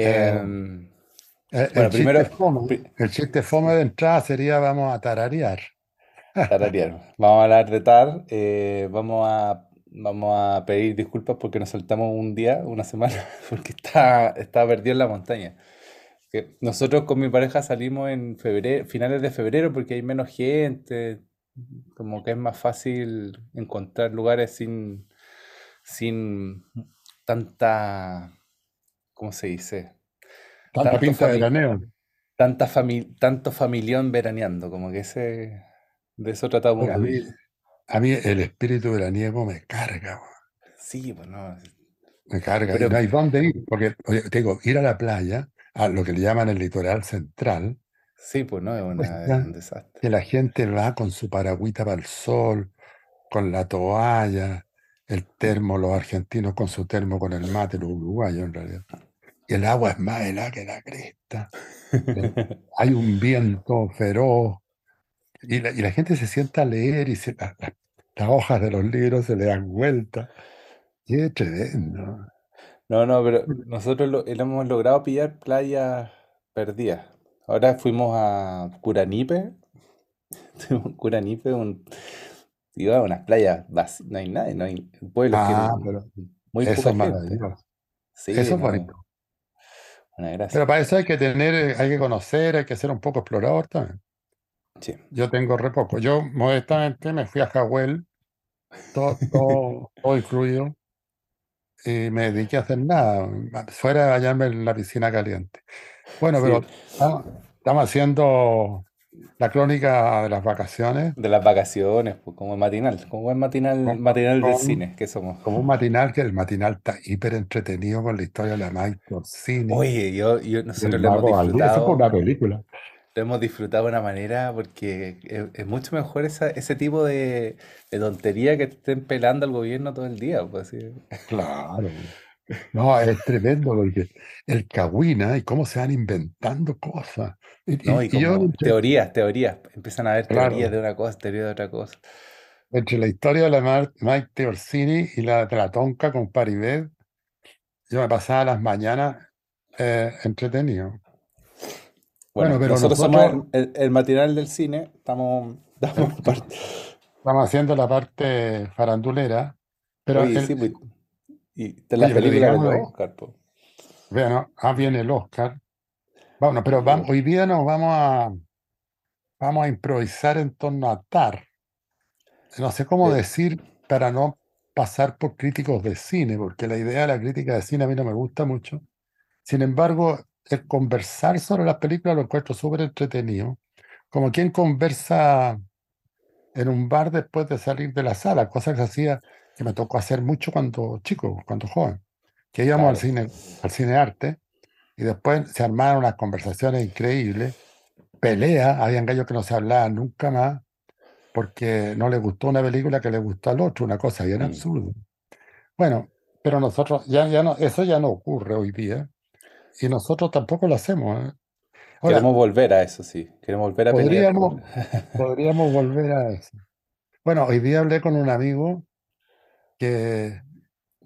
Em, El, bueno, el chiste primero, fome, el chiste fome de entrada sería vamos a tararear. tararear. Vamos a hablar de TAR. eh, vamos a, vamos a pedir disculpas porque nos saltamos un día, una semana, porque está, está perdido en la montaña. Que nosotros con mi pareja salimos en febrero, finales de febrero porque hay menos gente, como que es más fácil encontrar lugares sin, sin tanta, ¿cómo se dice? Tanta Tanto pinta de veraneo. tanta fami- tanto familión veraneando, como que ese, de eso tratamos de a mí, a mí el espíritu veraniego me carga, Sí, pues no, me carga. Pero no hay dónde ir, porque oye, te digo, ir a la playa, a lo que le llaman el litoral central, sí, pues no, es una, es un desastre. que la gente va con su paragüita para el sol, con la toalla, el termo, los argentinos con su termo, con el mate, los uruguayos en realidad. El agua es más helada que la cresta. ¿eh? Hay un viento feroz. Y la, y la gente se sienta a leer y se, la- la- las hojas de los libros se le dan vuelta. Y es tremendo. No, no, pero nosotros lo, hemos logrado pillar playas perdidas. Ahora fuimos a Curanipe, Curanipe, un, iba a unas playas vacías, no hay nadie, no hay pueblos que Ah, pero muy eso poca es gente. maravilloso. Sí, Eso es bonito. Una gracia. Pero para eso hay que tener, eh, hay que conocer, hay que ser un poco explorador también. Sí. Yo tengo re poco. Yo modestamente me fui a Jahuel, todo, todo, todo incluido, y me dediqué a hacer nada, fuera de bañarme en la piscina caliente. Bueno, Sí, pero estamos, estamos haciendo la crónica de las vacaciones, de las vacaciones, pues, como el matinal, como el matinal, con, matinal del cine que somos. como un matinal, que el matinal está hiper entretenido con la historia de la Mike Orsini Oye, yo, yo, nosotros lo hemos Valdés. Eso fue una disfrutado, película. lo hemos disfrutado de una manera porque es, es mucho mejor esa, ese tipo de, de tontería que estén pelando al gobierno todo el día, pues sí. Claro. No, es tremendo porque el Cagüina y cómo se van inventando cosas. Y, ¿No? y- Y yo, teorías, teorías, empiezan a haber teorías de una cosa, teorías de otra cosa. entre la historia de la Mar- Maite Orsini y la de la Tonka con Paribet, yo me pasaba las mañanas eh, entretenido. Bueno, Bueno, pero nosotros somos nosotros el, el- el matinal del cine, estamos, estamos estamos haciendo la parte farandulera, pero Oye, el, sí, pues, y oye, pero películas de digamos, los Oscar, pues. vean, ah, viene el Oscar. Bueno, pero vamos, hoy día nos vamos a, vamos a improvisar en torno a TAR. No sé cómo decir para no pasar por críticos de cine, porque la idea de la crítica de cine a mí no me gusta mucho. Sin embargo, el conversar sobre las películas lo encuentro súper entretenido. Como quien conversa en un bar después de salir de la sala, cosa que se hacía, que me tocó hacer mucho cuando chico, cuando joven, que íbamos al claro. cine, al cine arte, y después se armaron unas conversaciones increíbles, peleas, habían gallos que no se hablaban nunca más, porque no les gustó una película que le gustó al otro, una cosa bien Mm. absurda. Bueno, pero nosotros, ya, ya no, eso ya no ocurre hoy día, y nosotros tampoco lo hacemos. ¿eh? Ahora, Queremos volver a eso, sí. Queremos volver a pelear podríamos, podríamos volver a eso. Bueno, hoy día hablé con un amigo que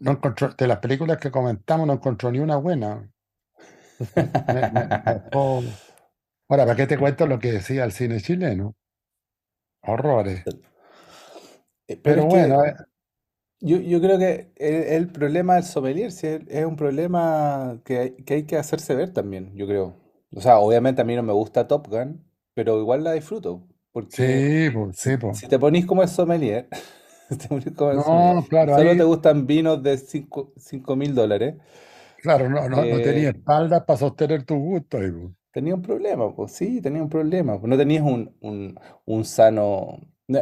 no encontró, de las películas que comentamos, no encontró ni una buena. Entonces, me, me- me dejó- Ahora, ¿para qué te cuento lo que decía el cine chileno? Horrores. Eh, Pero bueno, que eh, yo, yo creo que el, el problema del sommelier sí, es, un problema que hay, que hay que hacerse ver también, yo creo. O sea, obviamente a mí no me gusta Top Gun, pero igual la disfruto. Porque sí, si, sí, si te ponís como el sommelier, te sommelier, No, claro, solo te ahí, gustan vinos de 5 mil dólares, claro, no, no, no tenía eh, espaldas para sostener tu gusto. tenía un problema, pues sí, tenía un problema. No tenías un, un, un sano... no,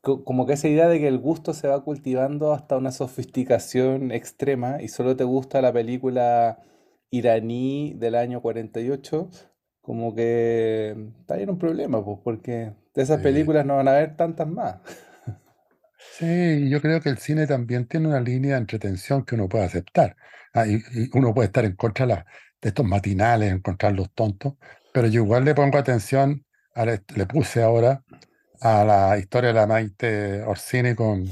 co- Como que esa idea de que el gusto se va cultivando hasta una sofisticación extrema y solo te gusta la película iraní del año 48, como que está bien un problema, pues porque de esas películas no van a haber tantas más. Sí, yo creo que el cine también tiene una línea de entretención que uno puede aceptar. Ah, y, y uno puede estar en contra de, la- de estos matinales, encontrar los tontos, pero yo igual le pongo atención, a la- le puse ahora a la historia de la Maite Orsini con,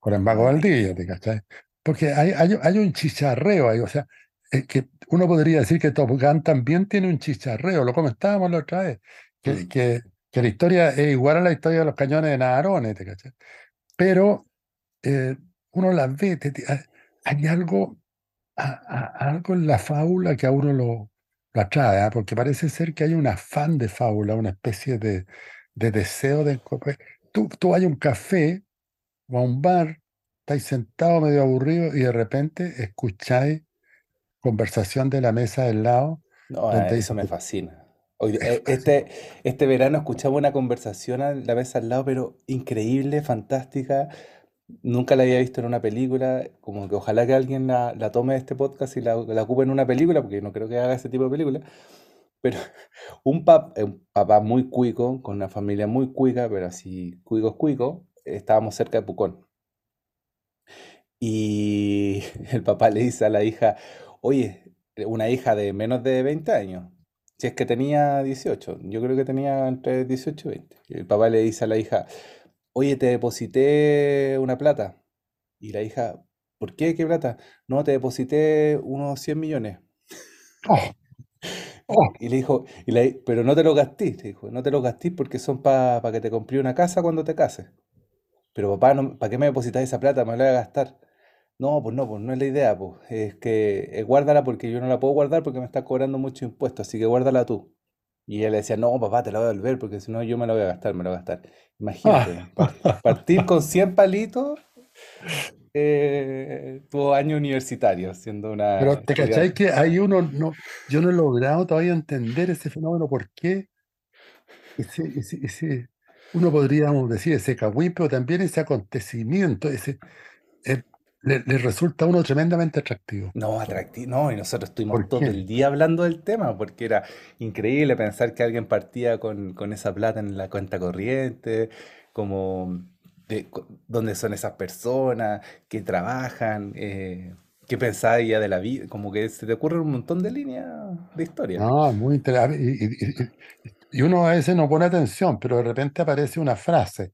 con el Mago Valdivia, ¿te cachai? Porque hay, hay, hay un chicharreo ahí, o sea, es que uno podría decir que Top Gun también tiene un chicharreo, lo comentábamos la otra vez, que, Mm. que, que la historia es igual a la historia de los cañones de Navarone, ¿te cachai? Pero eh, uno las ve, te- te- hay- algo, a- a- algo en la fábula que a uno lo, lo atrae, ¿ah? porque parece ser que hay un afán de fábula, una especie de, de deseo de... Tú, tú vas a un café o a un bar, estáis sentado medio aburrido y de repente escucháis conversación de la mesa del lado, No, eh, donde eso dice, me fascina. Hoy- es eh, este, este verano escuchaba una conversación a la mesa al lado, pero increíble, fantástica. Nunca la había visto en una película. Como que ojalá que alguien la, la tome de este podcast y la, la ocupe en una película, porque no creo que haga ese tipo de película. Pero un, pap- eh, un papá muy cuico, con una familia muy cuica, pero así cuicos cuicos, estábamos cerca de Pucón. Y el papá le dice a la hija, oye, una hija de menos de 20 años, si es que tenía 18, yo creo que tenía entre 18 y 20. Y el papá le dice a la hija, oye, te deposité una plata. Y la hija, ¿por qué? ¿Qué plata? No, te deposité unos 100 millones. Oh, oh, Y le dijo, y la- pero no te los gastís, le dijo, no te los gastís porque son para que te compré una casa cuando te cases. Pero papá, no, ¿para qué me depositas esa plata? Me la voy a gastar. No, pues no, pues no es la idea, pues. Es que eh, guárdala porque yo no la puedo guardar porque me está cobrando mucho impuesto, así que guárdala tú. Y ella le decía, no, papá, te la voy a devolver porque si no yo me la voy a gastar, me la voy a gastar. Imagínate, par- partir con 100 palitos eh, tu año universitario, siendo una Pero te estudiante. que ahí uno no, yo no he logrado todavía entender ese fenómeno, por qué ese, ese, ese- uno podríamos decir ese cagüín, pero también ese acontecimiento, ese, eh, le, le resulta a uno tremendamente atractivo. No, atractivo, no, y nosotros estuvimos ¿Por todo el qué? día hablando del tema, porque era increíble pensar que alguien partía con, con esa plata en la cuenta corriente, como de, dónde son esas personas, que trabajan, eh, qué pensaba ella de la vida, como que se te ocurren un montón de líneas de historia. No, muy interesante. Y, y- y- y uno a veces no pone atención, pero de repente aparece una frase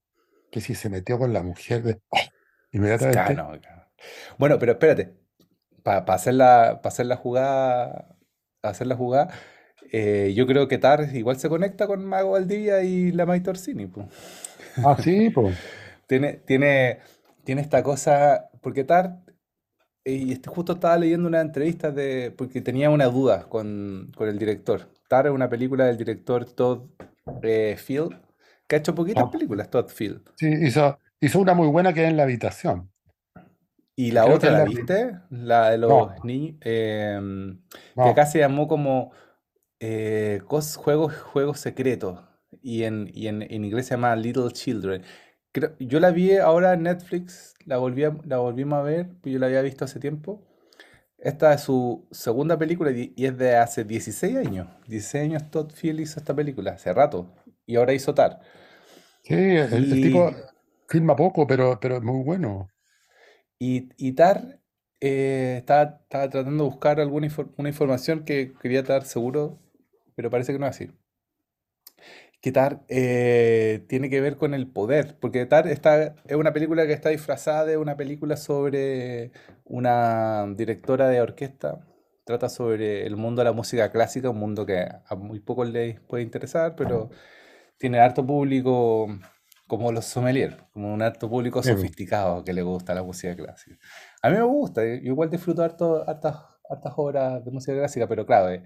que si se metió con la mujer de, ¡oh! inmediatamente, claro. Bueno, pero espérate, para hacer la, pa hacer la jugada, hacer la jugada, eh, yo creo que Tar igual se conecta con Mago Valdivia y la po. ah, sí, pues, Tiene, tiene, tiene esta cosa, porque Tar, eh, y este, justo estaba leyendo una entrevista de, porque tenía una duda con, con el director. Tar es una película del director Todd eh, Field, que ha hecho poquitas ah, películas, Todd Field. sí, hizo, hizo una muy buena que es en la habitación. Y la Creo otra, ¿la viste? La de los No, niños, em, que acá se llamó como eh, cos- juegos, juegos secretos, y en, y en, en inglés se llama Little Children. Creo- yo la vi ahora en Netflix, la volví a- la volvimos a ver, yo la había visto hace tiempo. Esta es su segunda película y y es de hace 16 años. 16 años Todd Field hizo esta película, hace rato, y ahora hizo Tar. sí, el, el tipo Y, filma poco, pero, pero es muy bueno. Y, y Tar eh, estaba, estaba tratando de buscar alguna infor- una información que quería estar seguro, pero parece que no es así. Que Tar eh, tiene que ver con el poder, porque Tar está, es una película que está disfrazada de una película sobre una directora de orquesta. Trata sobre el mundo de la música clásica, un mundo que a muy pocos les puede interesar, pero tiene harto público como los sommeliers, como un harto público sofisticado que le gusta la música clásica. A mí me gusta, yo igual disfruto harto, hartas, hartas obras de música clásica, pero claro, eh,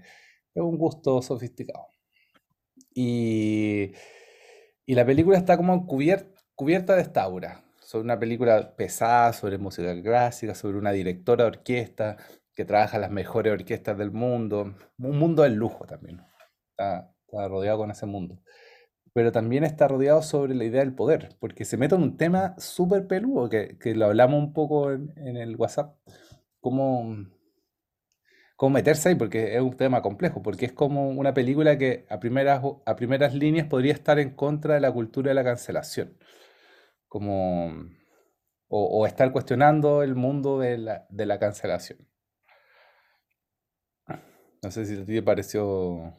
es un gusto sofisticado. Y, y la película está como cubier- cubierta de esta aura. Sobre una película pesada, sobre música clásica, sobre una directora de orquesta que trabaja en las mejores orquestas del mundo. Un mundo del lujo también. Está, está rodeado con ese mundo. Pero también está rodeado sobre la idea del poder, porque se mete en un tema súper peludo, que, que lo hablamos un poco en, en el WhatsApp, cómo, cómo meterse ahí, porque es un tema complejo, porque es como una película que a primeras, a primeras líneas podría estar en contra de la cultura de la cancelación, como, o, estar cuestionando el mundo de la, de la cancelación. No sé si a ti te pareció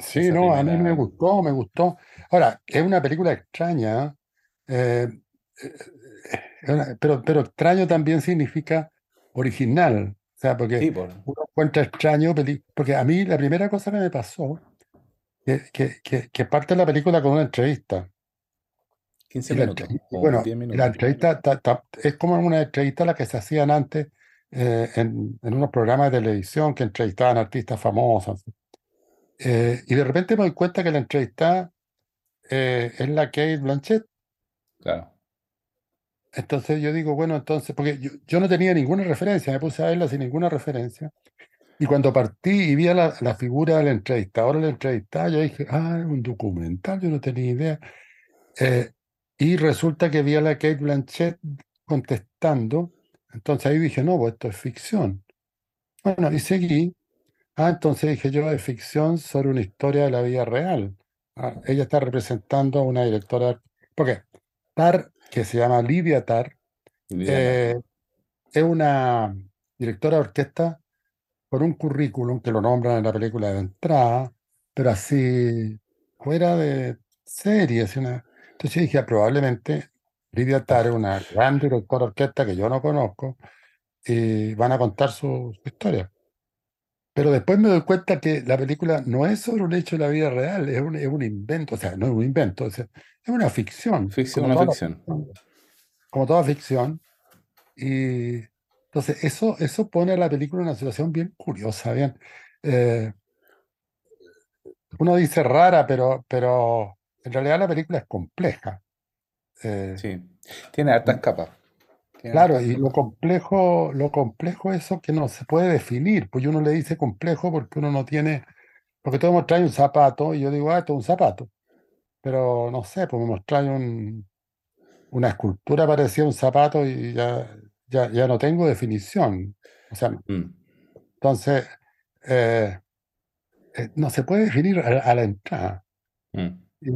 Sí, no, a mí me gustó, me gustó. Ahora, es una película extraña, eh, eh, una- pero, pero extraño también significa original, sea, porque Sí, por uno encuentra extraño, porque a mí la primera cosa que me pasó, que, que, que, que parte la película con una entrevista. 15 Y la minutos o bueno, 10 y la minutos. entrevista ta- ta- es como una entrevista la que se hacían antes eh, en, en unos programas de televisión que entrevistaban artistas famosos. Eh, y de repente me doy cuenta que la entrevista eh, es la Kate Blanchett. Claro. Entonces yo digo, bueno, entonces, porque yo, yo no tenía ninguna referencia, me puse a verla sin ninguna referencia. Y cuando partí y vi a la, la figura del entrevistador en la entrevistada, yo dije, ah, es un documental, yo no tenía idea. Eh, y resulta que vi a la Kate Blanchett contestando. Entonces ahí dije, no, pues esto es ficción. Bueno, y seguí. Ah, entonces dije yo, es ficción sobre una historia de la vida real. Ah, ella está representando a una directora. Porque Tar, que se llama Lidia Tar, eh, es una directora de orquesta con un currículum que lo nombran en la película de entrada, pero así fuera de series. Una... Entonces dije, "Ah, probablemente Lidia Tar es una gran directora de orquesta que yo no conozco y van a contar su, su historia. Pero después me doy cuenta que la película no es sobre un hecho de la vida real, es un, es un invento, o sea, no es un invento, es, es una ficción, Ficción, una la ficción. como toda ficción. Y entonces eso, eso pone a la película en una situación bien curiosa, bien. eh, uno dice rara, pero, pero en realidad la película es compleja. Eh, Sí. Tiene hartas capas. Claro, y lo complejo, lo complejo es eso que no se puede definir, pues uno le dice complejo porque uno no tiene, porque tú me mostráis un zapato y yo digo, ah, esto es un zapato, pero no sé, pues me mostráis un, una escultura parecida a un zapato y ya, ya, ya no tengo definición. O sea, Mm, entonces, eh, eh, no se puede definir a, a la entrada. mm. Y,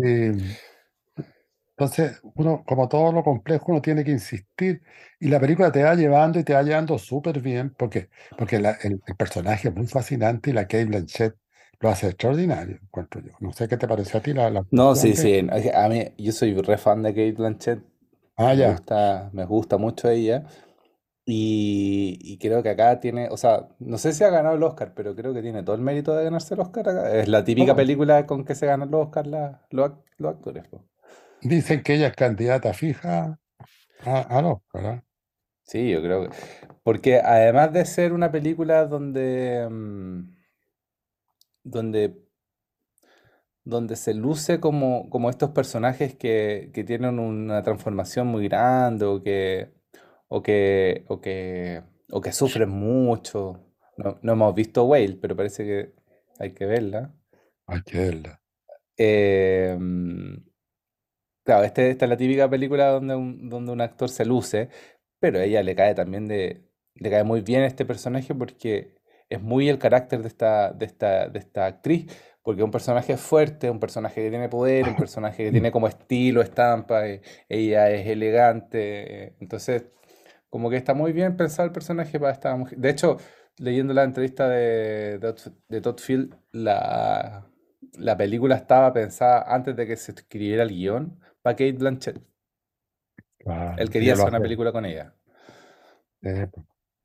entonces, uno, como todo lo complejo, uno tiene que insistir y la película te va llevando y te va llevando súper bien porque, porque la- el, el personaje es muy fascinante y la Kate Blanchett lo hace extraordinario, encuentro yo. No sé qué te pareció a ti la, la No, sí, sí. A mí, yo soy re fan de Kate Blanchett. Ah, Me ya, gusta, me gusta mucho ella. Y, y creo que acá tiene, o sea, no sé si ha ganado el Oscar, pero creo que tiene todo el mérito de ganarse el Oscar acá. Es la típica película con que se ganan los Oscar la- los, los actores. Dicen que ella es candidata fija a- al Oscar, ¿ah? Sí, yo creo que. Porque además de ser una película donde, mm, donde, donde se luce como, como estos personajes que, que tienen una transformación muy grande o que, o que, o que, o que sufren mucho. No, no hemos visto Whale, pero parece que hay que verla. Hay que verla. Eh, mm, claro, este- esta es la típica película donde un, donde un actor se luce, pero a ella le cae también de, le cae muy bien este personaje porque es muy el carácter de esta, de esta, de esta actriz, porque es un personaje fuerte, un personaje que tiene poder, un personaje que tiene como estilo, estampa, eh, ella es elegante, eh, entonces como que está muy bien pensado el personaje para esta mujer. De hecho, leyendo la entrevista de, de, Todd Field, la, la película estaba pensada antes de que se escribiera el guion para Kate Blanchett. Claro, Él quería hacer una película con ella. Eh,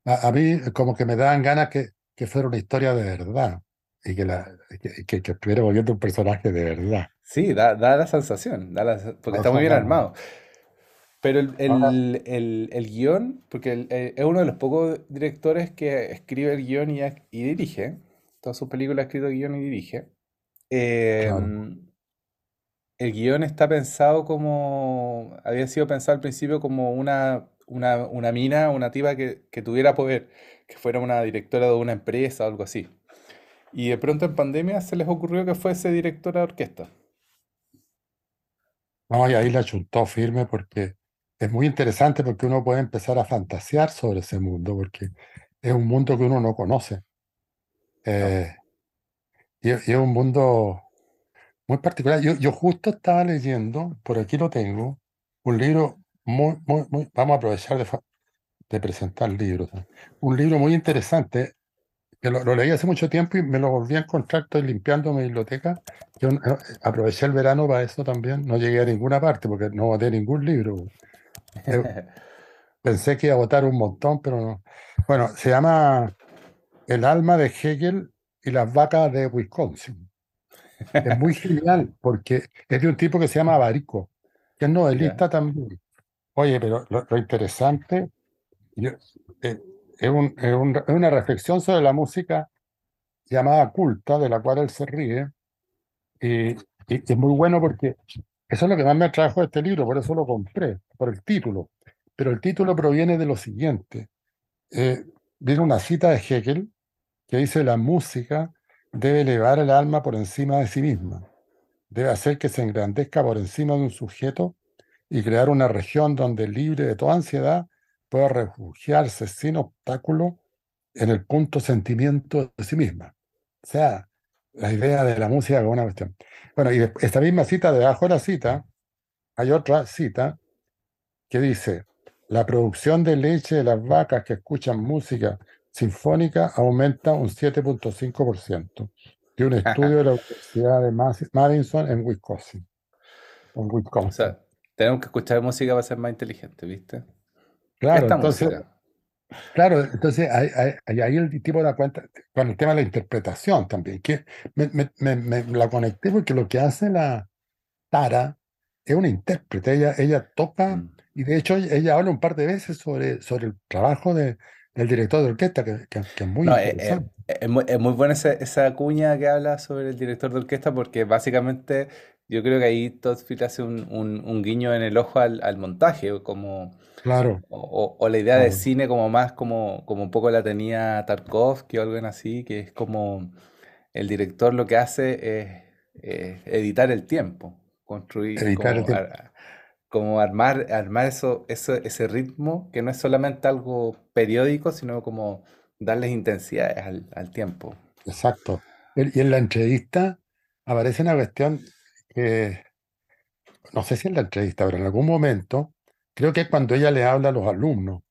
a, a mí como que me daban ganas que, que fuera una historia de verdad y que, la, que, que, que estuviera volviendo un personaje de verdad. Sí, da, da la sensación, da la porque está muy bien armado. Pero el, el, el- el guion, porque el- es uno de los pocos directores que escribe el guion y, y dirige, todas sus películas ha escrito guion y dirige. claro, Em, el guion está pensado como, había sido pensado al principio como una, una, una mina, una tipa que, que tuviera poder, que fuera una directora de una empresa o algo así. Y de pronto en pandemia se les ocurrió que fuese directora de orquesta. no, y ahí la chuntó firme porque es muy interesante porque uno puede empezar a fantasear sobre ese mundo porque es un mundo que uno no conoce. No. Eh, y, es y es un mundo muy particular. Yo, yo justo estaba leyendo, por aquí lo tengo, un libro muy, muy, muy, vamos a aprovechar de, de presentar libros. Un libro muy interesante, que lo, lo leí hace mucho tiempo y me lo volví a encontrar, estoy limpiando mi biblioteca. Yo eh, aproveché el verano para eso también, no llegué a ninguna parte porque no boté ningún libro. Eh, pensé que iba a botar un montón, pero no. Bueno, se llama El alma de Hegel y las vacas de Wisconsin. Es muy genial porque es de un tipo que se llama Barico, que es novelista también. Oye, pero lo, lo interesante yo- eh, es, un- es un- es una reflexión sobre la música llamada culta, de la cual él se ríe, y, y- y es muy bueno porque eso es lo que más me atrajo de este libro, por eso lo compré, por el título. Pero el título proviene de lo siguiente. Eh, viene una cita de Hegel que dice, la música debe elevar el alma por encima de sí misma, debe hacer que se engrandezca por encima de un sujeto y crear una región donde, libre de toda ansiedad, pueda refugiarse sin obstáculo en el punto sentimiento de sí misma. O sea, la idea de la música como una cuestión. Bueno, y esta misma cita, debajo de la cita, hay otra cita que dice, la producción de leche de las vacas que escuchan música sinfónica aumenta un 7.5% de un estudio de la Universidad de Madison en Wisconsin. En O Wisconsin. sea, tenemos que escuchar música para ser más inteligentes, ¿viste? Claro, entonces, música. claro, entonces ahí, ahí- ahí- el tipo da cuenta con el tema de la interpretación también, que me, me- me- me la conecté porque lo que hace la Tara es una intérprete, ella, ella toca, Mm. y de hecho ella, ella habla un par de veces sobre, sobre el trabajo de- del director de orquesta, que, que- que es muy No, eh, eh, interesante. es, muy, es muy buena esa, esa cuña que habla sobre el director de orquesta porque básicamente yo creo que ahí Todd Field hace un, un- un guiño en el ojo al, al montaje, como, Claro, o, o- la idea de claro, cine como más como, como un poco la tenía Tarkovsky o algo así, que es como el director lo que hace es, es editar el tiempo, construir, evitar el como, tiempo. ar- como armar, armar eso, eso, ese ritmo que no es solamente algo periódico, sino como darles intensidades al, al tiempo. Exacto. Y en la entrevista aparece una cuestión que, no sé si en la entrevista, pero en algún momento, creo que es cuando ella le habla a los alumnos,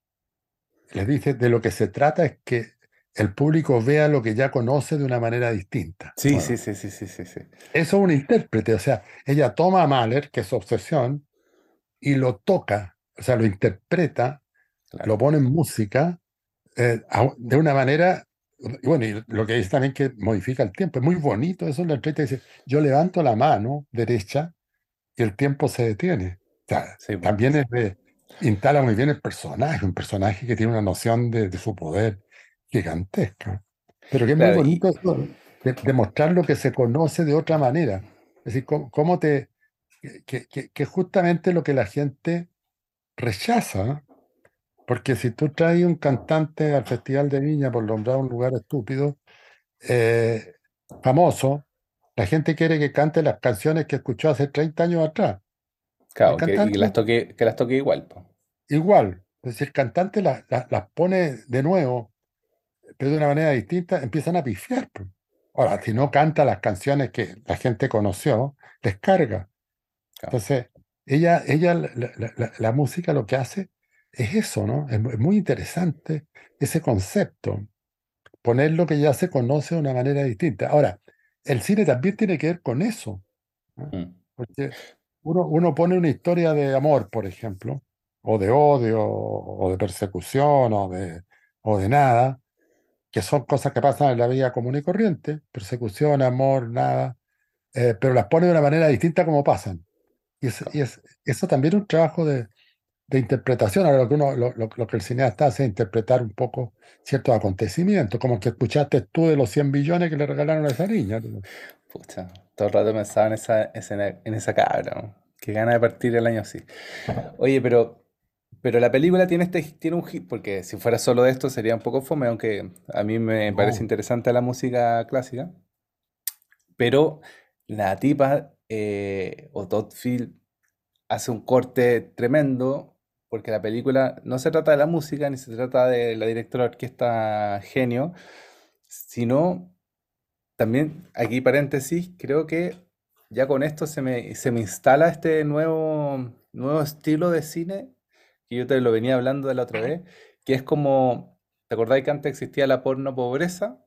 les dice, de lo que se trata es que el público vea lo que ya conoce de una manera distinta. Sí, sí, sí, sí, sí, sí, sí. eso es un intérprete, o sea, ella toma a Mahler, que es su obsesión, y lo toca, o sea, lo interpreta, Claro. lo pone en música eh, de una manera, bueno, y lo que dice también que modifica el tiempo, es muy bonito eso en la entrevista, dice, yo levanto la mano derecha y el tiempo se detiene. O sea, Sí, po. también es de, instala muy bien el personaje, un personaje que tiene una noción de, de su poder gigantesca, pero que es muy Claro, y bonito eso de, de mostrar lo que se conoce de otra manera. Es decir, cómo, cómo te, que, que, justamente lo que la gente rechaza, porque si tú traes un cantante al Festival de Viña, por nombrar un lugar estúpido, eh, famoso, la gente quiere que cante las canciones que escuchó hace 30 años atrás. Claro, que, y las toque, que las toque igual, po. igual, es decir, el cantante las pone de nuevo, pero de una manera distinta, empiezan a pifiar. pues. Ahora, si no canta las canciones que la gente conoció, les carga. Claro. Entonces, ella, ella la, la- la- la música lo que hace es eso, ¿no? Es, mu- es muy interesante ese concepto, poner lo que ya se conoce de una manera distinta. Ahora, el cine también tiene que ver con eso, ¿no? Mm. Porque uno, uno pone una historia de amor, por ejemplo, o de odio, o de persecución, o de, o de nada, que son cosas que pasan en la vida común y corriente, persecución, amor, nada, eh, pero las pone de una manera distinta como pasan. Y, es, y es- eso también es un trabajo de, de interpretación. Ahora, lo que, uno, lo, lo- lo que el cineasta hace es interpretar un poco ciertos acontecimientos, como el que escuchaste tú de los 100 billones que le regalaron a esa niña. Pucha, todo el rato pensaba en esa, esa- en esa cabra, ¿no? Qué gana de partir el año así. Oye, pero, pero la película tiene este, tiene un hit, porque si fuera solo de esto sería un poco fome, aunque a mí me parece No, interesante la música clásica. Pero la tipa, eh, o Todd Field, hace un corte tremendo, porque la película no se trata de la música, ni se trata de la directora de orquesta genio, sino también, aquí paréntesis, creo que ya con esto se me, se me instala este nuevo, nuevo estilo de cine, que yo te lo venía hablando de la otra vez, que es como, ¿te acordáis que antes existía la porno pobreza?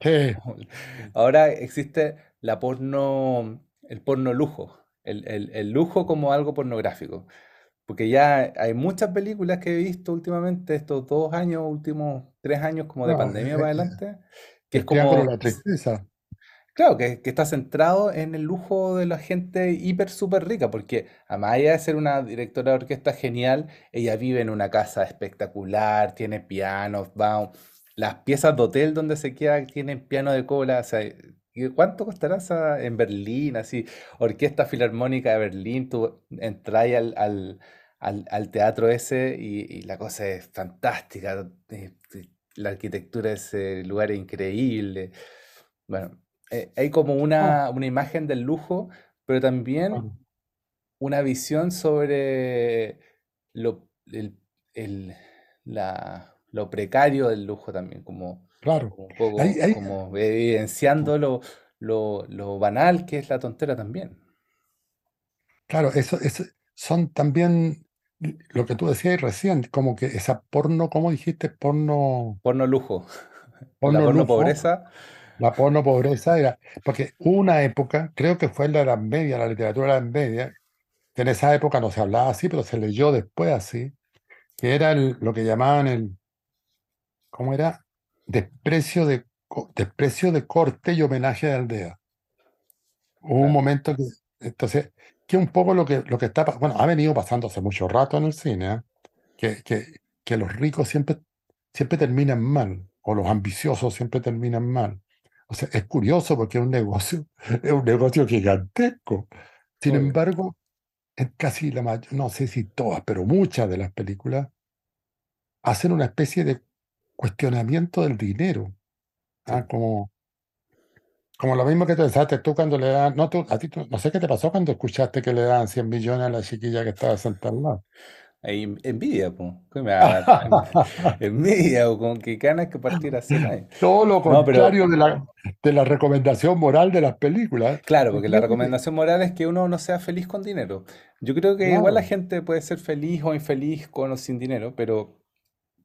sí, Ahora existe la porno, el porno lujo, el, el- el lujo como algo pornográfico. Porque ya hay muchas películas que he visto últimamente, estos dos años, últimos tres años, como de No, pandemia eh, para adelante, que es como, la Tristeza, claro, que, que está centrado en el lujo de la gente hiper, súper rica, porque a más allá de ser una directora de orquesta genial, ella vive en una casa espectacular, tiene pianos, va, las piezas de hotel donde se queda tienen piano de cola, o sea, ¿y ¿cuánto costará esa en Berlín? Así, Orquesta Filarmónica de Berlín, tú entras al, al, al- al teatro ese y, y la cosa es fantástica, eh, eh, la arquitectura de ese lugar es increíble. Bueno, eh, hay como una, una imagen del lujo, pero también claro, una visión sobre lo, el- el- la- lo precario del lujo también, como, claro. como un evidenciando lo, lo, lo banal que es la tontera también. claro, eso, eso son también lo que tú decías recién, como que esa porno, ¿cómo dijiste? Porno, Porno lujo, la porno porno lujo, pobreza, la porno pobreza era, porque hubo una época, creo que fue en la Edad Media, la literatura de la Edad Media, que en esa época no se hablaba así, pero se leyó después así, que era el- lo que llamaban el, ¿cómo era? Desprecio de, desprecio de corte y homenaje de aldea. Hubo un momento que, entonces, que un poco lo que, lo que está, bueno, ha venido pasando hace mucho rato en el cine, ¿eh? Que, que, que los ricos siempre, siempre terminan mal, o los ambiciosos siempre terminan mal. O sea, es curioso porque es un negocio, es un negocio gigantesco. Sin embargo, en casi la mayoría, no sé si todas, pero muchas de las películas hacen una especie de cuestionamiento del dinero. ¿ah? Como, como lo mismo que pensaste tú cuando le dan, no, tú, a ti, tú- no sé qué te pasó cuando escuchaste que le daban 100 millones a la chiquilla que estaba sentada al lado. Envidia, pues. ¿Qué? Envidia, o con que ganas que partir así. Todo lo No, pero contrario de la, de la recomendación moral de las películas. Claro, porque la recomendación moral es que uno no sea feliz con dinero. Yo creo que igual la gente puede ser feliz o infeliz con o sin dinero, pero,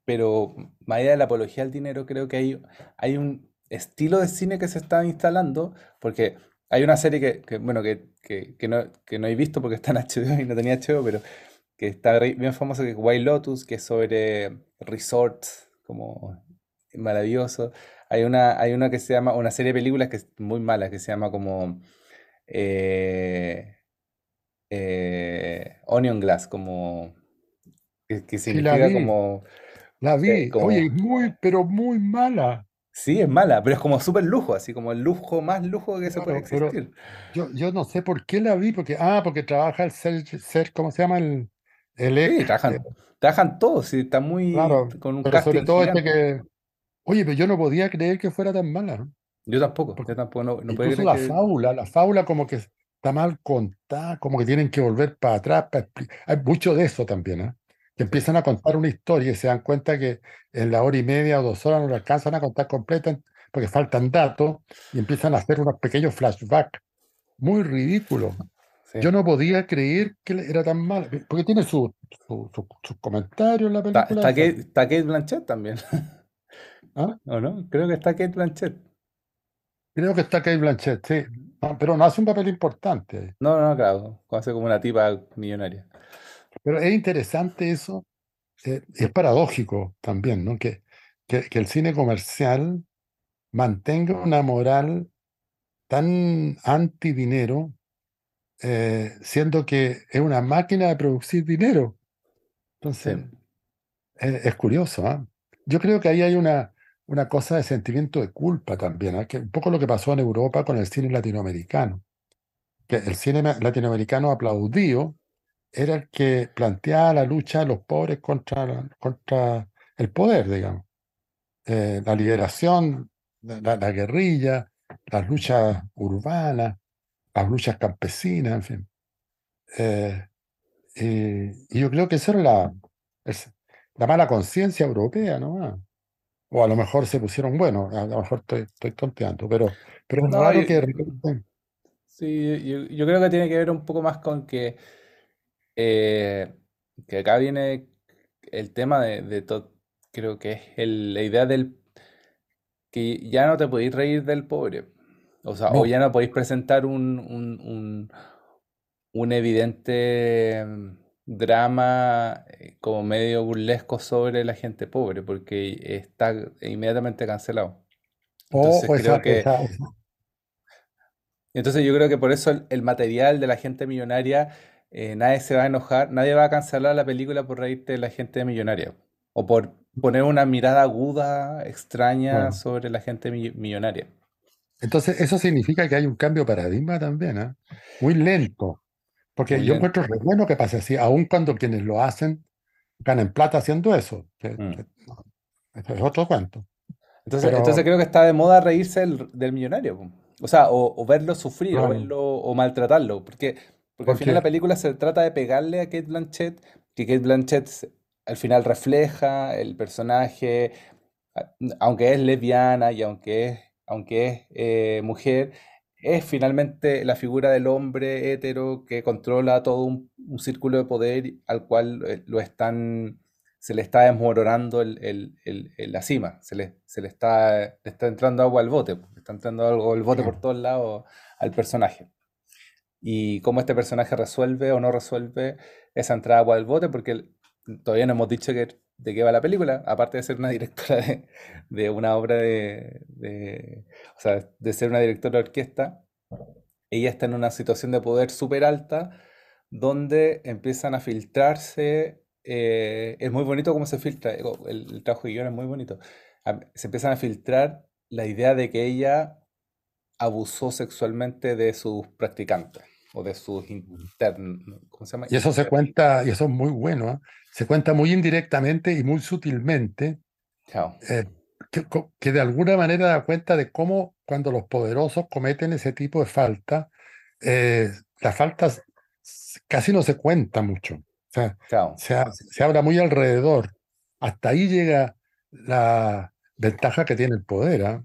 pero más allá de la apología al dinero, creo que hay, hay un estilo de cine que se está instalando, porque hay una serie que, que, bueno, que, que, que no, que no he visto porque está en HBO y no tenía HBO, pero que está bien famosa, que es White Lotus, que es sobre resorts, como maravilloso. Hay una, hay una que se llama, una serie de películas que es muy mala, que se llama como eh, eh, Onion Glass, como que, significa como, la eh, vi. Oye, es como, muy, pero muy mala. sí, es mala, pero es como súper lujo, así como el lujo más lujo que se puede Claro, existir. yo, yo no sé por qué la vi, porque, ah, porque trabaja el ser, ser ¿cómo se llama? El, el Sí, ex, eh, trabajan, trabajan todos, sí, está muy, claro, con un pero sobre todo este que, oye, pero yo no podía creer que fuera tan mala, ¿no? Yo tampoco, Porque yo tampoco, no, incluso creer la que... fábula, la fábula como que está mal contada, como que tienen que volver para atrás, para Hay mucho de eso también, ¿eh? Que empiezan a contar una historia y se dan cuenta que en la hora y media o dos horas no la alcanzan a contar completa porque faltan datos y empiezan a hacer unos pequeños flashbacks muy ridículos. sí. Yo no podía creer que era tan mala, porque tiene su- su- su- sus comentarios en la Está, película está esa. Kate, está Kate Blanchett también, ¿ah? ¿o no? Creo que está Kate Blanchett. Creo que está Kate Blanchett, sí. Ah, pero no hace un papel importante. No, no, claro, hace como una tipa millonaria. Pero es interesante eso, eh, y es paradójico también, ¿no? Que, que, que el cine comercial mantenga una moral tan anti-dinero, eh, siendo que es una máquina de producir dinero. Entonces, eh, es curioso, ¿ah? Yo creo que ahí hay una, una cosa de sentimiento de culpa también, ¿ah? Que un poco lo que pasó en Europa con el cine latinoamericano, que el cine latinoamericano aplaudido era el que planteaba la lucha de los pobres contra, contra el poder, digamos. Eh, la liberación, la, la- la guerrilla, las luchas urbanas, las luchas campesinas, en fin. Eh, y, y yo creo que eso era la, es- la mala conciencia europea, ¿no? O a lo mejor se pusieron, bueno, a lo mejor estoy, estoy tonteando, pero, pero es no, raro yo, que sí, yo, yo creo que tiene que ver un poco más con que, eh, que acá viene el tema de, de todo, creo que es el- la idea del que ya no te podéis reír del pobre. O sea, o no, ya no podéis presentar un, un, un- un evidente drama eh, como medio burlesco sobre la gente pobre, porque está inmediatamente cancelado. Entonces Ojo, creo esa, que, entonces yo creo que por eso el, el material de la gente millonaria, eh, nadie se va a enojar, nadie va a cancelar la película por reírte de la gente millonaria, o por poner una mirada aguda, extraña sobre la gente mi- millonaria. Entonces, eso significa que hay un cambio de paradigma también, ¿ah? Muy lento. Porque Muy yo encuentro re lento. bueno que pase así, aun cuando quienes lo hacen ganen plata haciendo eso. que- Mm. que- no, eso es otro cuento. Entonces, entonces creo que está de moda reírse del, del millonario. O sea, o, o verlo sufrir, o verlo, o maltratarlo. Porque, porque al final la película se trata de pegarle a Kate Blanchett, que Kate Blanchett al final refleja el personaje, aunque es lesbiana y aunque es, aunque es eh, mujer, es finalmente la figura del hombre hétero que controla todo un, un círculo de poder al cual eh, lo están, se le está desmoronando el, el- el- el- la cima, se le, se le está, le está entrando agua al bote, le está entrando algo al bote por todos lados al personaje y cómo este personaje resuelve o no resuelve esa entrada por el bote, porque todavía no hemos dicho que- de qué va la película, aparte de ser una directora de, una obra de, o sea, de ser una directora de orquesta, ella está en una situación de poder súper alta, donde empiezan a filtrarse, eh, es muy bonito cómo se filtra, el, el trabajo de guion es muy bonito, se empiezan a filtrar la idea de que ella abusó sexualmente de sus practicantes o de sus internos, ¿cómo se llama? y eso se cuenta, y eso es muy bueno, ¿ah? Se cuenta muy indirectamente y muy sutilmente, eh, que, de alguna manera da cuenta de cómo cuando los poderosos cometen ese tipo de falta, eh, las faltas casi no se cuenta mucho. O sea, se, se habla muy alrededor. Hasta ahí llega la ventaja que tiene el poder, ¿ah?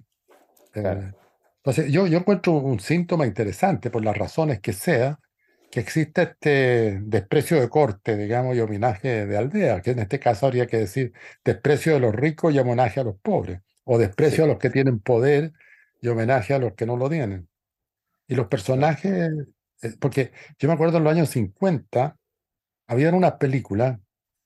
Claro. Entonces, yo, yo encuentro un síntoma interesante, por las razones que sea, que existe este desprecio de corte, digamos, y homenaje de aldea, que en este caso habría que decir desprecio de los ricos y homenaje a los pobres, o desprecio a los que tienen poder y homenaje a los que no lo tienen. Y los personajes, eh, porque yo me acuerdo en los años 50, había unas películas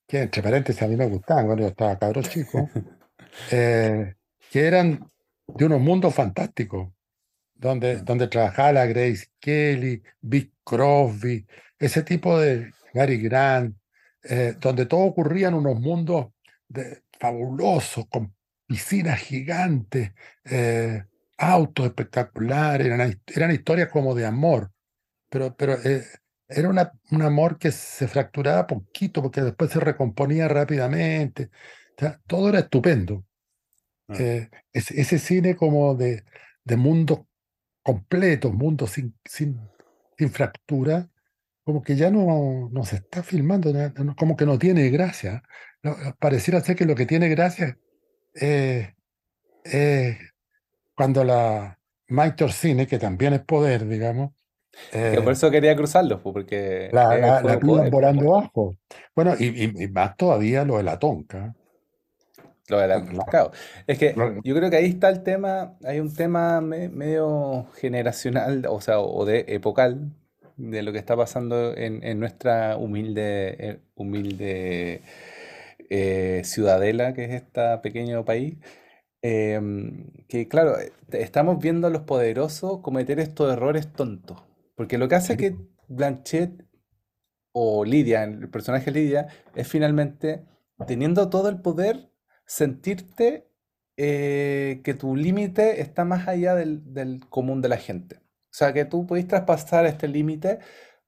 que, entre paréntesis, a mí me gustaban cuando yo estaba cabro chico, eh, que eran de unos mundos fantásticos donde, donde trabajaba la Grace Kelly, Big Crosby, ese tipo de Gary Grant, eh, donde todo ocurría en unos mundos de- fabulosos, con piscinas gigantes, eh, autos espectaculares, eran, eran historias como de amor, pero, pero eh, era una- un amor que se fracturaba poquito porque después se recomponía rápidamente. O sea, todo era estupendo. Mm. Eh, ese, ese cine como de, de mundos completos, mundos sin, sin, sin fractura, como que ya no, no se está filmando, como que no tiene gracia. Pareciera ser que lo que tiene gracia es es cuando la Mike Orsini, que también es poder, digamos, que por eh, eso quería cruzarlos, porque la, la, la volando abajo. Bueno, y, y- y más todavía lo de la tonca. Lo de la- La- claro, es que yo creo que ahí está el tema, hay un tema me- medio generacional, o sea, o de epocal, de lo que está pasando en, en nuestra humilde, eh, humilde eh, ciudadela, que es este pequeño país. Em, que claro, eh, estamos viendo a los poderosos cometer estos errores tontos. Porque lo que hace sí, que Blanchett o Lidia, el personaje Lidia, es finalmente, teniendo todo el poder, sentirte eh, que tu límite está más allá del, del común de la gente. O sea, que tú podés traspasar este límite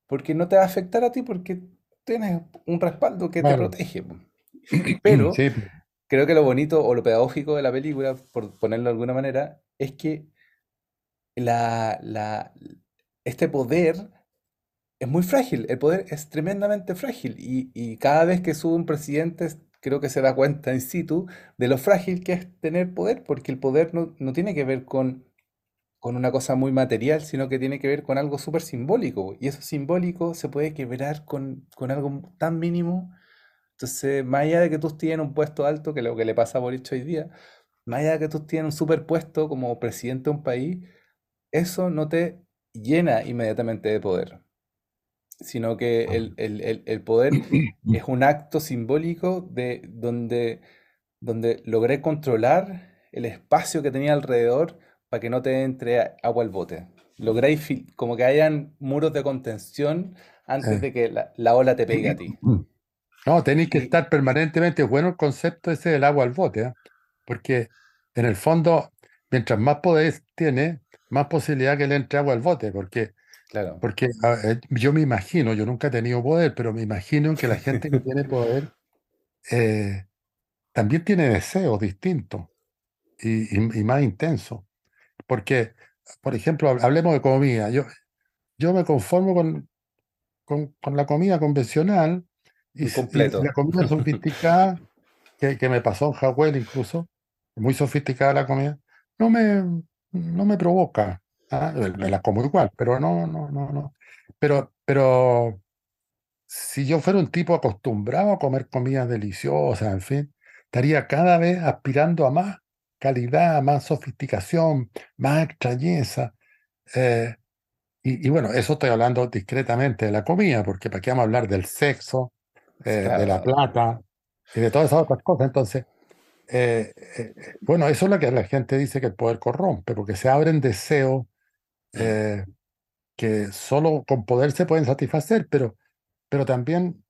porque no te va a afectar a ti porque tienes un respaldo que te protege. Pero Sí, creo que lo bonito o lo pedagógico de la película, por ponerlo de alguna manera, es que la, la, este poder es muy frágil, el poder es tremendamente frágil y, y cada vez que sube un presidente es- creo que se da cuenta in situ de lo frágil que es tener poder, porque el poder no, no tiene que ver con, con una cosa muy material, sino que tiene que ver con algo súper simbólico, y eso simbólico se puede quebrar con, con algo tan mínimo. Entonces, más allá de que tú estés en un puesto alto, que es lo que le pasa a Boric hoy día, más allá de que tú estés en un superpuesto como presidente de un país, eso no te llena inmediatamente de poder. Sino que el, el- el- el poder es un acto simbólico de donde, donde logré controlar el espacio que tenía alrededor para que no te entre agua al bote. Logré como que hayan muros de contención antes Eh, de que la, la ola te pegue a ti. No, tenéis que estar permanentemente, bueno el concepto ese del agua al bote, ¿ah? Porque en el fondo, mientras más poder tiene, más posibilidad que le entre agua al bote, porque, claro, porque ah, eh, yo me imagino, yo nunca he tenido poder, pero me imagino que la gente que tiene poder eh, también tiene deseos distintos y, y- y más intensos. Porque, por ejemplo, hab- hablemos de comida. Yo, yo me conformo con, con, con la comida convencional y, completo. la comida sofisticada, que, que me pasó en Hawái incluso, muy sofisticada la comida, no me, no me provoca. ¿Ah? Me me la como igual, pero no, no, no, no. Pero, pero si yo fuera un tipo acostumbrado a comer comidas deliciosas, en fin, estaría cada vez aspirando a más calidad, más sofisticación, más extrañeza. eh, y, y bueno, eso estoy hablando discretamente de la comida, porque para qué vamos a hablar del sexo, eh, de la plata y de todas esas otras cosas. Entonces, eh, bueno, eso es lo que la gente dice que el poder corrompe, porque se abren deseos eh, que solo con poder se pueden satisfacer, pero, pero también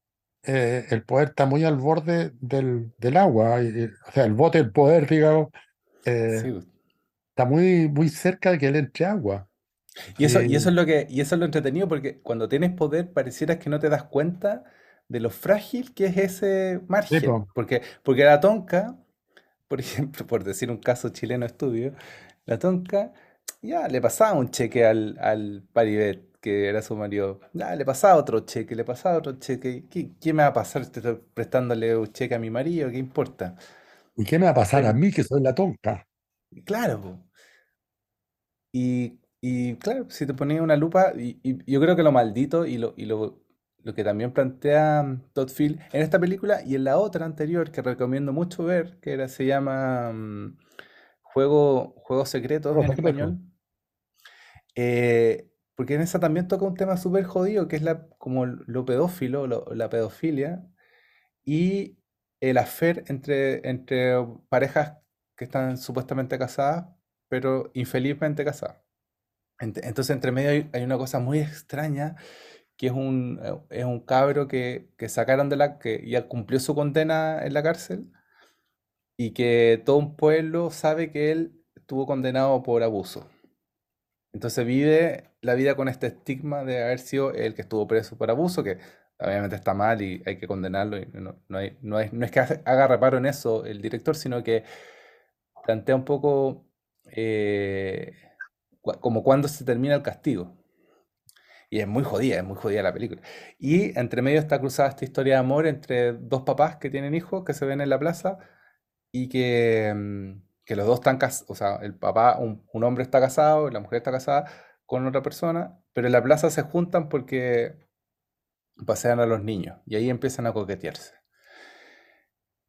eh, el poder está muy al borde del, del agua, y- o sea, el bote del poder, digamos, eh, sí. está muy, muy cerca de que él entre agua. Y eso, y eso es lo que, y eso es lo entretenido porque cuando tienes poder pareciera que no te das cuenta de lo frágil que es ese sí, margen. po, Porque, porque la tonca, por ejemplo, por decir un caso chileno estudio, la tonca ya le pasaba un cheque al, al Paribet, que era su marido. Ya le pasaba otro cheque, le pasaba otro cheque. ¿Qué, qué me va a pasar? Prestándole un cheque a mi marido, ¿qué importa? ¿y qué me va a pasar a mí que soy la tonta? claro. Y, y claro, si te ponías una lupa, y, y yo creo que lo maldito y lo, y lo, lo que también plantea mm, Todd Field en esta película y en la otra anterior que recomiendo mucho ver, que era, se llama mm, Juego, Juegos Secretos en español, eh, porque en esa también toca un tema súper jodido, que es la, como lo pedófilo, lo- la pedofilia y el affair entre, entre parejas que están supuestamente casadas, pero infelizmente casadas. Ent- Entonces, entre medio hay, hay una cosa muy extraña, que es un, eh, es un cabro que, que sacaron de la, que ya cumplió su condena en la cárcel y que todo un pueblo sabe que él estuvo condenado por abuso. Entonces vive la vida con este estigma de haber sido el que estuvo preso por abuso, que obviamente está mal y hay que condenarlo. No, hay- es, que haga reparo en eso el director, sino que plantea un poco eh, como cuando se termina el castigo. Y es muy jodida, es muy jodida la película. Y entre medio está cruzada esta historia de amor entre dos papás que tienen hijos que se ven en la plaza y que, mm, que los dos están casados, o sea, el papá, un, hombre está casado y la mujer está casada con otra persona, pero en la plaza se juntan porque pasean a los niños y ahí empiezan a coquetearse.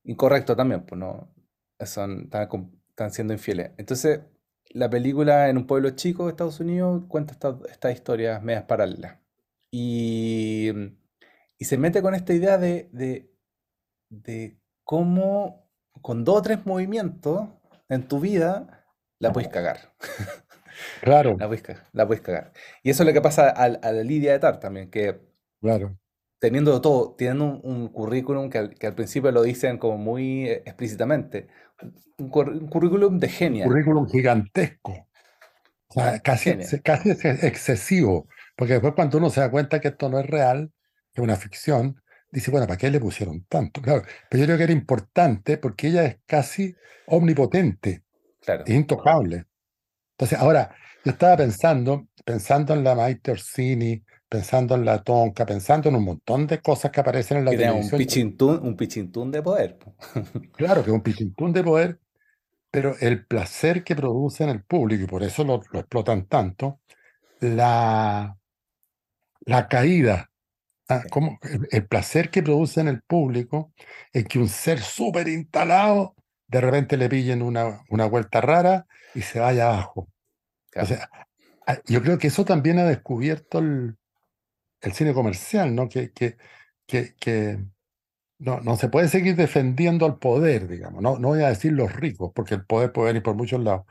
Incorrecto también, pues no, están, siendo infieles. Entonces, la película en un pueblo chico de Estados Unidos cuenta estas estas historias medias paralelas. Y, y se mete con esta idea de, de, de cómo con dos o tres movimientos en tu vida la puedes cagar. Claro, La puedes, la puedes cagar. Y eso es lo que pasa al- a, la Lidia de Tar también, que claro. teniendo todo, teniendo un, un currículum que al, que al principio lo dicen como muy eh, explícitamente, un, cur- un currículum de genia, Currículum gigantesco. O sea, ¿ya? casi, casi ex- excesivo. Porque después cuando uno se da cuenta que esto no es real, que es una ficción, dice, bueno, ¿para qué le pusieron tanto? Claro, pero yo creo que era importante porque ella es casi omnipotente, claro. es intocable. Entonces, ahora, yo estaba pensando, pensando en la Maite Orsini, pensando en la Tonka, pensando en un montón de cosas que aparecen en la Que tenga un televisión. pichintún, un pichintún de poder. po. Claro que un pichintún de poder, pero el placer que produce en el público, y por eso lo, lo explotan tanto, la, la caída, ah, el, el placer que produce en el público es que un ser súper instalado de repente le pillen una, una vuelta rara y se vaya abajo. claro. Entonces, ah, yo creo que eso también ha descubierto el, el cine comercial, ¿no? Que, que, que, que no, no se puede seguir defendiendo al poder, digamos. No, no voy a decir los ricos, porque el poder puede venir por muchos lados,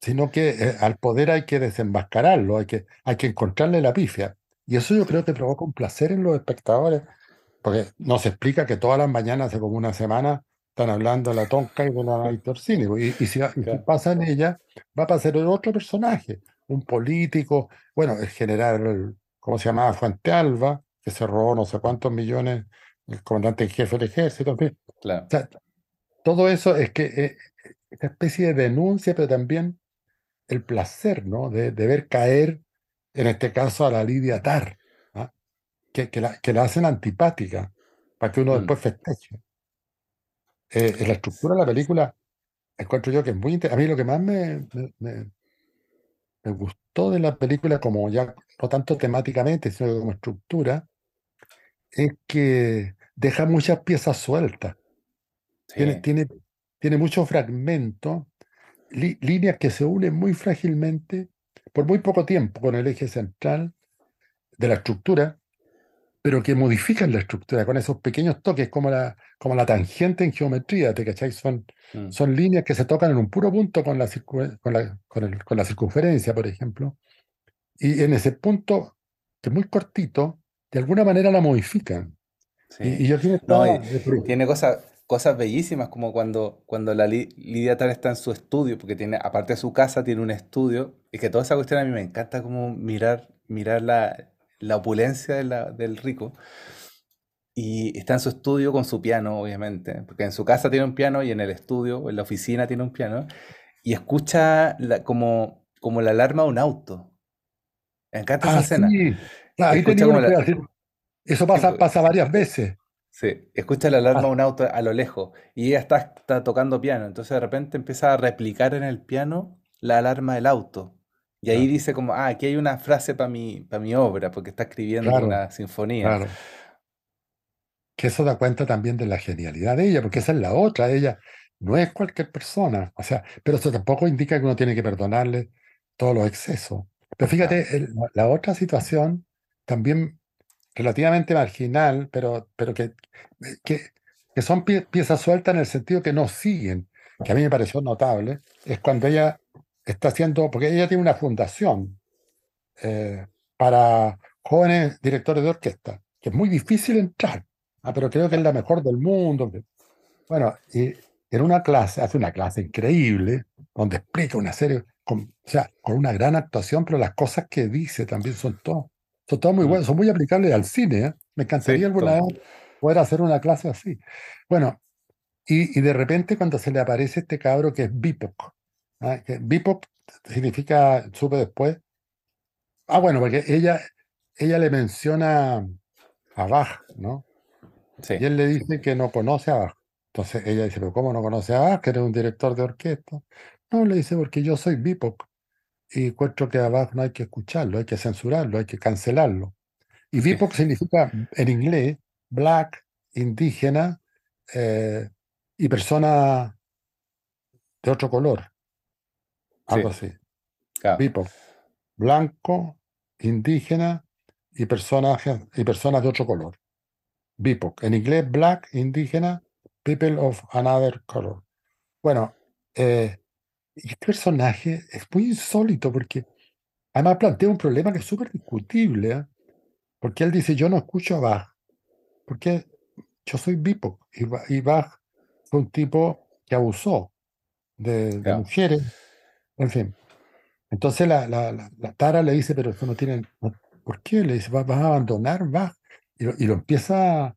sino que eh, al poder hay que desenmascararlo, hay que, hay que encontrarle la pifia. Y eso yo creo que provoca un placer en los espectadores, porque nos explica que todas las mañanas, hace como una semana, están hablando de la tonca y de la Víctor Cine. Y, y si, y si pasa en ella, va a pasar en otro personaje, un político, bueno, el general, ¿cómo se llamaba? Fuente Alba, que se robó no sé cuántos millones, el comandante en jefe del ejército, en fin. Claro. O sea, todo eso es que eh, esta especie de denuncia, pero también el placer, ¿no? De, de ver caer, en este caso, a la Lidia Tar, ¿ah? que, que, la, que la hacen antipática, para que uno Mm, después festeje. Eh, en la estructura de la película, encuentro yo que es muy inter- A mí lo que más me, me, me- me gustó de la película, como ya no tanto temáticamente, sino como estructura, es que deja muchas piezas sueltas. Tiene, tiene, tiene muchos fragmentos, li- líneas que se unen muy frágilmente por muy poco tiempo con el eje central de la estructura, pero que modifican la estructura con esos pequeños toques, como la, como la tangente en geometría, ¿te cachai? Son, mm, son líneas que se tocan en un puro punto con la, circu- con la, con el- con la circunferencia, por ejemplo, y en ese punto, que es muy cortito, de alguna manera la modifican. Y, y sí. yo No, y tiene cosas, cosas bellísimas, como cuando, cuando la Li- Lidia Tal está en su estudio, porque tiene, aparte de su casa, tiene un estudio, y que toda esa cuestión a mí me encanta como mirar, mirar la, la opulencia de la- del rico. Y está en su estudio con su piano, obviamente, porque en su casa tiene un piano y en el estudio en la oficina tiene un piano, y escucha la- como, como la alarma de un auto. Me encanta esa Ah, escena. sí, claro, ahí Escucha tenía como la, eso pasa, pasa varias veces. Sí, escucha la alarma Ah, de un auto a lo lejos y ella está, está tocando piano, entonces de repente empieza a replicar en el piano la alarma del auto. Y ahí claro, dice como, ah, aquí hay una frase para mi, para mi obra, porque está escribiendo claro, una sinfonía. claro. que eso da cuenta también de la genialidad de ella, porque esa es la otra, ella no es cualquier persona, o sea, pero eso tampoco indica que uno tiene que perdonarle todos los excesos. Pero No, fíjate, el- la otra situación, también relativamente marginal, pero, pero que, que, que son pie- piezas sueltas en el sentido que no siguen, que a mí me pareció notable, es cuando ella está haciendo, porque ella tiene una fundación eh, para jóvenes directores de orquesta, que es muy difícil entrar, ah, pero creo que es la mejor del mundo. Bueno, y en una clase, hace una clase increíble, donde explica una serie, con, o sea, con una gran actuación, pero las cosas que dice también son todas, son todas muy buenas, son muy aplicables al cine, ¿eh? Me sí, encantaría alguna todo. vez poder hacer una clase así. Bueno, y, y de repente cuando se le aparece este cabro que es BIPOC, ¿ah? que BIPOC significa, supe después, ah, bueno, porque ella, ella le menciona a Bach, ¿no? Sí, Y él le dice que no conoce a Bach. Entonces ella dice, pero ¿cómo no conoce a Bach? Que eres un director de orquesta. No, le dice, porque yo soy BIPOC y encuentro que a Bach no hay que escucharlo, hay que censurarlo, hay que cancelarlo. Y BIPOC significa en inglés black, indígena eh, y persona de otro color, algo sí, así. claro, BIPOC, blanco, indígena y personas, y personas de otro color. BIPOC, en inglés black, indígena, people of another color. Bueno, eh, este personaje es muy insólito porque además plantea un problema que es súper discutible, ¿eh? porque él dice, yo no escucho a Bach, porque yo soy BIPOC, y, Ba- y Bach fue un tipo que abusó de, mujeres, en fin. Entonces la, la, la- la Tara le dice, pero eso no tiene, ¿por qué? Le dice, "¿Vas- vas a abandonar Bach? Y lo, y lo empieza a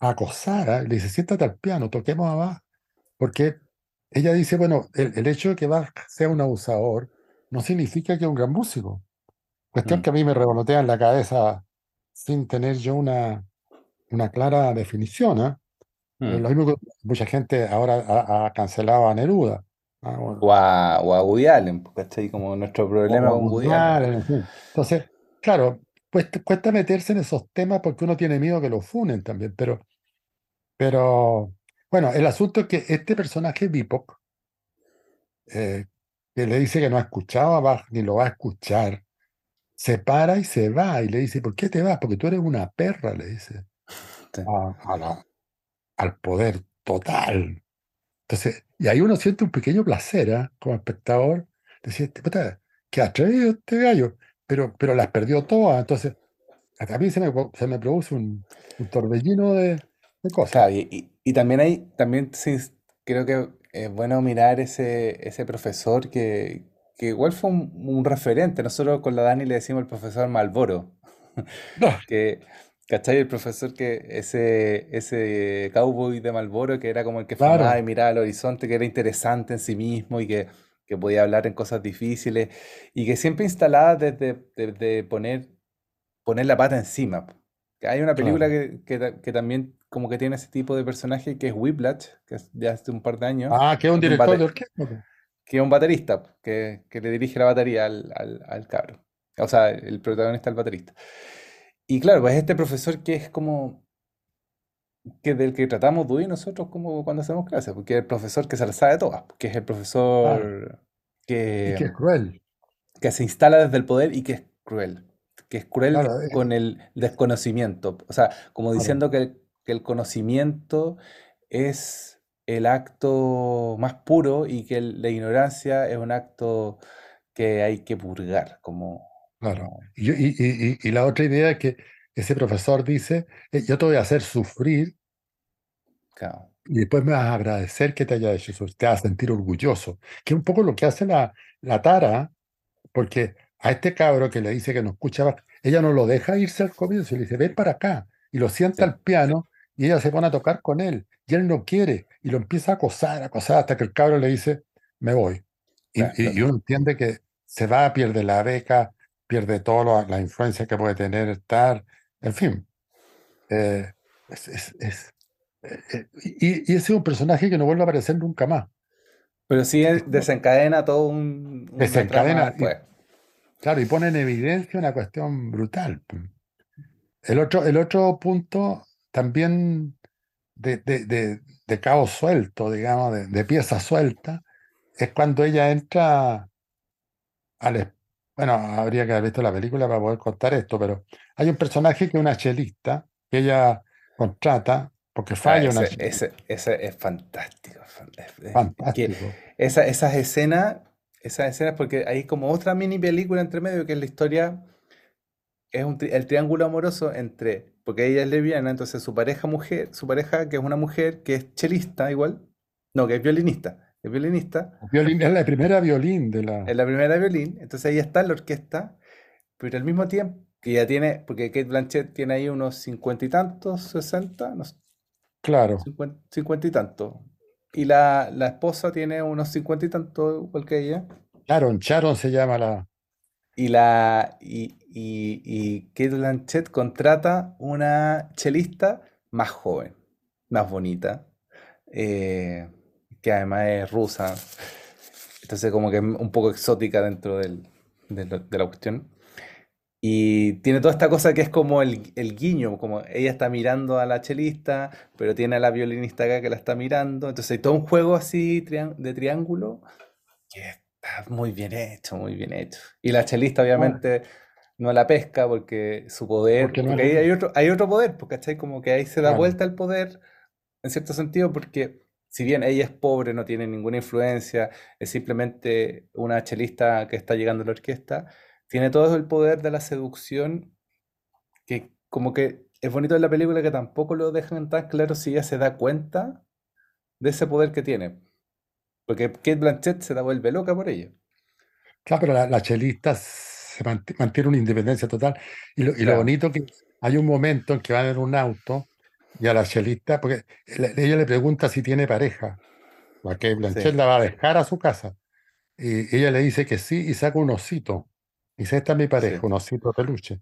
acosar, ¿ah? Le dice, siéntate al piano, toquemos a Bach. Porque ella dice, bueno, el, el hecho de que Bach sea un abusador no significa que es un gran músico. Cuestión mm, que a mí me revolotea en la cabeza sin tener yo una, una clara definición. ¿ah? Eh, mm. Lo mismo que mucha gente ahora ha, ha cancelado a Neruda. ¿ah? O, O a, o a Woody Allen, ¿cachai? Como nuestro problema con Woody Allen. Allen. Entonces, claro, cuesta meterse en esos temas porque uno tiene miedo que lo funen también, pero, pero bueno, el asunto es que este personaje Bipop, eh, que le dice que no ha escuchado a Bach ni lo va a escuchar, se para y se va y le dice, ¿por qué te vas? Porque tú eres una perra, le dice, sí. a- a la- al poder total. Entonces, y ahí uno siente un pequeño placer, ¿ah? Como espectador, decir, "Este puta, qué atrevido este gallo, pero, pero las perdió todas. Entonces, a mí se me, se me produce un, un torbellino de, de cosas. Claro, y, y- y también hay, también ins- creo que es bueno mirar ese, ese profesor que, que igual fue un, un referente. Nosotros con la Dani le decimos el profesor Malboro, No, que, ¿cachai? El profesor que, ese, ese cowboy de Malboro que era como el que fumaba y claro, miraba al horizonte, que era interesante en sí mismo y que, que podía hablar en cosas difíciles y que siempre instalaba desde, desde poner poner la pata encima. Hay una película claro. que, que que también como que tiene ese tipo de personaje que es Whiplash, que es de hace un par de años, Ah, que es un de un director de orquesta. que es un baterista que, que le dirige la batería al, al, al cabro. O sea, el protagonista el baterista. Y claro, pues este profesor que es como, que del que tratamos de huir nosotros como cuando hacemos clases, porque es el profesor que se la sabe todas, que es el profesor Y que, que es cruel. que se instala desde el poder y que es cruel, que es cruel Claro, con el desconocimiento. O sea, como diciendo que el, que el conocimiento es el acto más puro y que el- la ignorancia es un acto que hay que purgar, como, claro. Y, y- y- y- la otra idea es que ese profesor dice, eh, yo te voy a hacer sufrir claro, y después me vas a agradecer que te haya hecho eso, te vas a sentir orgulloso. Que es un poco lo que hace la, la Tara, porque a este cabro que le dice que no escuchaba, ella no lo deja irse al comienzo le dice, ven para acá. Y lo sienta sí, al piano y ella se pone a tocar con él. Y él no quiere y lo empieza a acosar, a acosar hasta que el cabro le dice, me voy. Y, claro, y- y uno entiende que se va, pierde la beca, pierde toda la influencia que puede tener estar, en fin. eh, es, es- es- eh, eh, y, y ese es un personaje que no vuelve a aparecer nunca más. Pero sí desencadena todo un- trama desencadena, y, después. claro, y pone en evidencia una cuestión brutal. pues. El otro, el otro punto también de, de, de, de cabo suelto, digamos, de, de pieza suelta, es cuando ella entra al... Bueno, habría que haber visto la película para poder contar esto, pero hay un personaje que es una chelista que ella contrata porque Ah, falla una ese, chelista. ese, ese es fantástico. es Fantástico. esa- esas escenas, esas escenas, porque hay como otra mini película entre medio que es la historia, es un tri- el triángulo amoroso entre, porque ella es lesbiana, entonces su pareja mujer, su pareja que es una mujer que es chelista igual, no, que es violinista, es violinista, Violín, es la primera violín de la... es la primera violín, entonces ella está en la orquesta, pero al mismo tiempo que ya tiene, porque Kate Blanchett tiene ahí unos cincuenta y tantos, sesenta, no sé, Claro, Cincuenta, y tanto. Y la, la esposa tiene unos cincuenta y tanto, igual que ella. Sharon, Sharon se llama la... Y la y, y, y Kate Blanchett contrata una chelista más joven, más bonita, eh, que además es rusa. Entonces como que un poco exótica dentro del, de, lo- de la cuestión. Y tiene toda esta cosa que es como el, el guiño, como ella está mirando a la chelista, pero tiene a la violinista acá que la está mirando. Entonces hay todo un juego así de triángulo que está muy bien hecho, muy bien hecho. Y la chelista obviamente no la pesca porque su poder, porque no porque hay otro, hay otro poder, porque ¿cachai? Como que ahí se da Claro, vuelta el poder en cierto sentido, porque si bien ella es pobre, no tiene ninguna influencia, es simplemente una chelista que está llegando a la orquesta, tiene todo el poder de la seducción que como que es bonito en la película que tampoco lo dejan tan claro si ella se da cuenta de ese poder que tiene. Porque Kate Blanchett se la vuelve loca por ella. claro, pero la, la chelista se mant- mantiene una independencia total. Y lo, y lo Claro, bonito que hay un momento en que van en un auto y a la chelista, porque ella le pregunta si tiene pareja, porque Blanchett sí, la va a dejar a su casa. Y ella le dice que sí y saca un osito. Dice, esta es mi sí, pareja, un osito de peluche.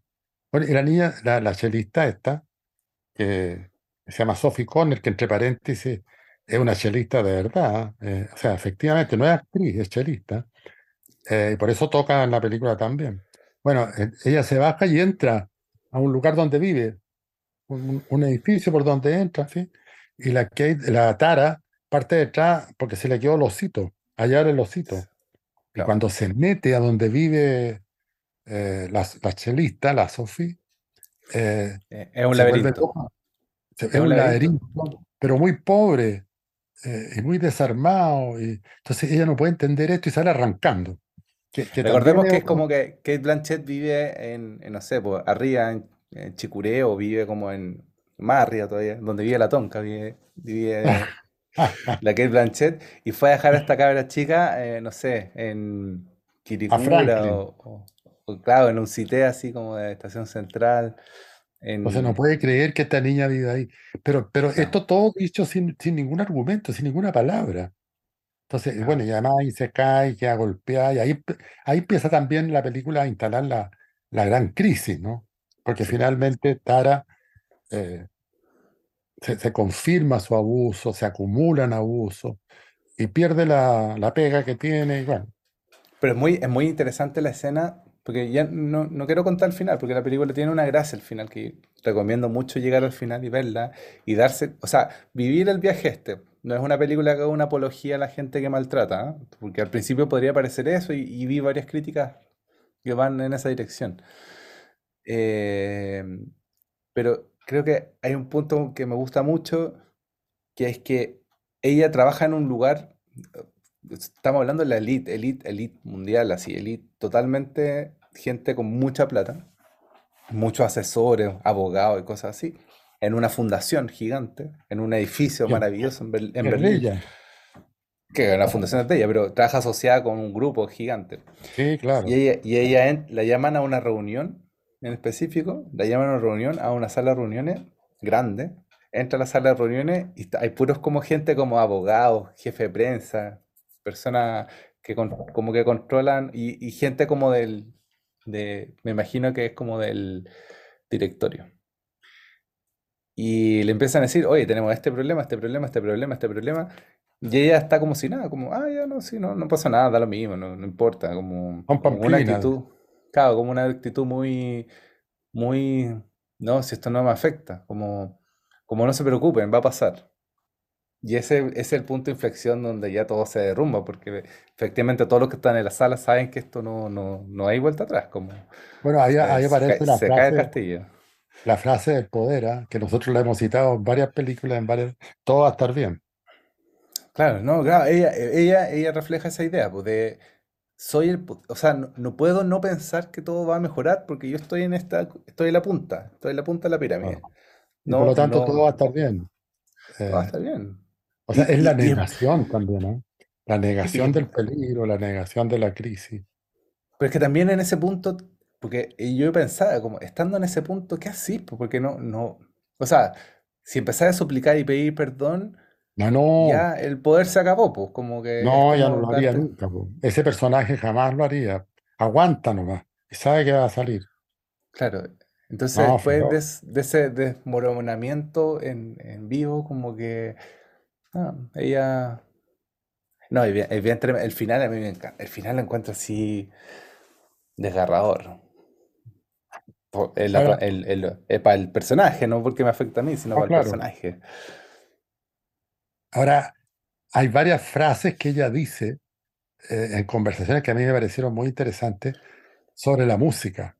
Bueno, y la niña, la, la chelista esta, que se llama Sophie Corner, que entre paréntesis es una chelista de verdad. eh, o sea, efectivamente, no es actriz, es chelista. Eh, y por eso toca en la película también. Bueno, eh, ella se baja y entra a un lugar donde vive, un, un- edificio por donde entra, en fin. Y la, Kate- la Tara parte detrás porque se le quedó el osito, hallar el osito. Y claro. cuando se mete a donde vive eh, la, la chelista, la Sophie, eh, Eh, es un laberinto. Se- Es Es un un laberinto. laberinto, pero muy pobre eh, y muy desarmado. Y, entonces ella no puede entender esto y sale arrancando. Que, que también Recordemos que es como que Kate Blanchett vive en, en, no sé, pues, arriba en, en Chicuré o vive como en más arriba todavía, donde vive la Tonka, vive, vive la Kate Blanchett y fue a dejar a esta cabra chica, eh, no sé, en a Quiricura Franklin. o, o- o, claro, en un cité así como de Estación Central, Entonces no en... puede creer que esta niña vive ahí. Pero, pero esto todo dicho sin, sin ningún argumento, sin ninguna palabra. Entonces, bueno, y además ahí se cae, queda golpeada, y ahí, ahí empieza también la película a instalar la, la gran crisis, ¿no? Porque sí, finalmente Tara eh, se, se confirma su abuso, se acumulan abusos, y pierde la, la pega que tiene, y bueno, Pero es muy, es muy interesante la escena, porque ya no, no quiero contar el final, porque la película tiene una gracia al final, que recomiendo mucho llegar al final y verla y darse, o sea, vivir el viaje este. No es una película que haga una apología a la gente que maltrata, ¿eh? Porque al principio podría parecer eso y, y vi varias críticas que van en esa dirección. Eh, pero creo que hay un punto que me gusta mucho, que es que ella trabaja en un lugar, estamos hablando de la elite, elite, elite mundial, así, elite, totalmente gente con mucha plata, muchos asesores, abogados y cosas así, en una fundación gigante, en un edificio maravilloso en, Ber- en Berlín, ella. que la fundación es de ella, pero trabaja asociada con un grupo gigante. Sí, Y claro. ella, y ella en- la llaman a una reunión en específico, la llaman a una reunión, a una sala de reuniones grande. Entra a la sala de reuniones y hay puros como gente como abogados, jefe de prensa, personas que con- como que controlan y, y gente como del, de, me imagino que es como del directorio. Y le empiezan a decir, oye, tenemos este problema, este problema, este problema, este problema. Y ella está como si nada, como, ah, ya no, sí, no, no pasa nada, da lo mismo, no, no importa, como, como una actitud, claro, como una actitud muy, muy, no, si esto no me afecta, como, como no se preocupen, va a pasar. Y ese, ese es el punto de inflexión donde ya todo se derrumba, porque efectivamente todos los que están en la sala saben que esto no, no, no hay vuelta atrás, como Bueno, ahí, se, ahí se aparece la se cae el frase, castillo. La frase del poder, ¿ah? Que nosotros la hemos citado en varias películas, en varias, todo va a estar bien. Claro, no, claro, ella, ella, ella refleja esa idea, pues de soy el, o sea, no, no puedo no pensar que todo va a mejorar porque yo estoy en esta, estoy en la punta, estoy en la punta de la pirámide. Por lo No, tanto todo va a estar bien. todo va a Eh, estar bien. o sea, es la y, negación también, ¿no? La y- negación del peligro, la negación de la crisis. pero es que también en ese punto, porque yo pensaba, como estando en ese punto, ¿qué haces? Pues porque no, no, o sea, si empezás a suplicar y pedir perdón, No, no, ya el poder se acabó, pues como que no, ella no lo haría nunca. po. Ese personaje jamás lo haría. Aguanta nomás. Y sabe que va a salir. Claro, entonces No, después de, ese desmoronamiento en, en vivo, como que ah, ella... No, El final a mí me encanta. El final lo encuentro así desgarrador. El, eh, para el personaje, no porque me afecta a mí, sino no, para el personaje. Ahora, hay varias frases que ella dice eh, en conversaciones que a mí me parecieron muy interesantes sobre la música,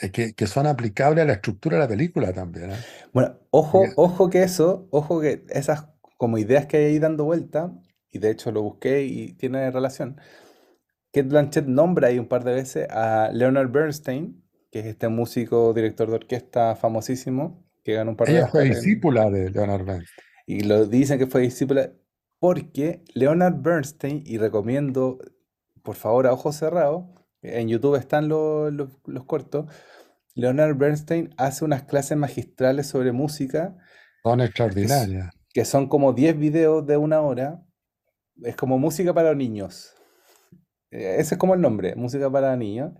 eh, que, que son aplicables a la estructura de la película también, ¿ah? Bueno, Porque- ojo, ojo que eso, ojo que esas como ideas que hay ahí dando vuelta, y de hecho lo busqué y tiene relación. Kate Blanchett nombra ahí un par de veces a Leonard Bernstein, que es este músico, director de orquesta famosísimo, que ganó un par de ella fue en- discípula de Leonard Bernstein. y lo dicen que fue discípula porque Leonard Bernstein, y recomiendo, por favor, a ojos cerrados, en YouTube están los, los- los cortos, Leonard Bernstein hace unas clases magistrales sobre música Son extraordinarias. que son como 10 videos de una hora, es como música para niños. Eh, Ese es como el nombre, música para niños.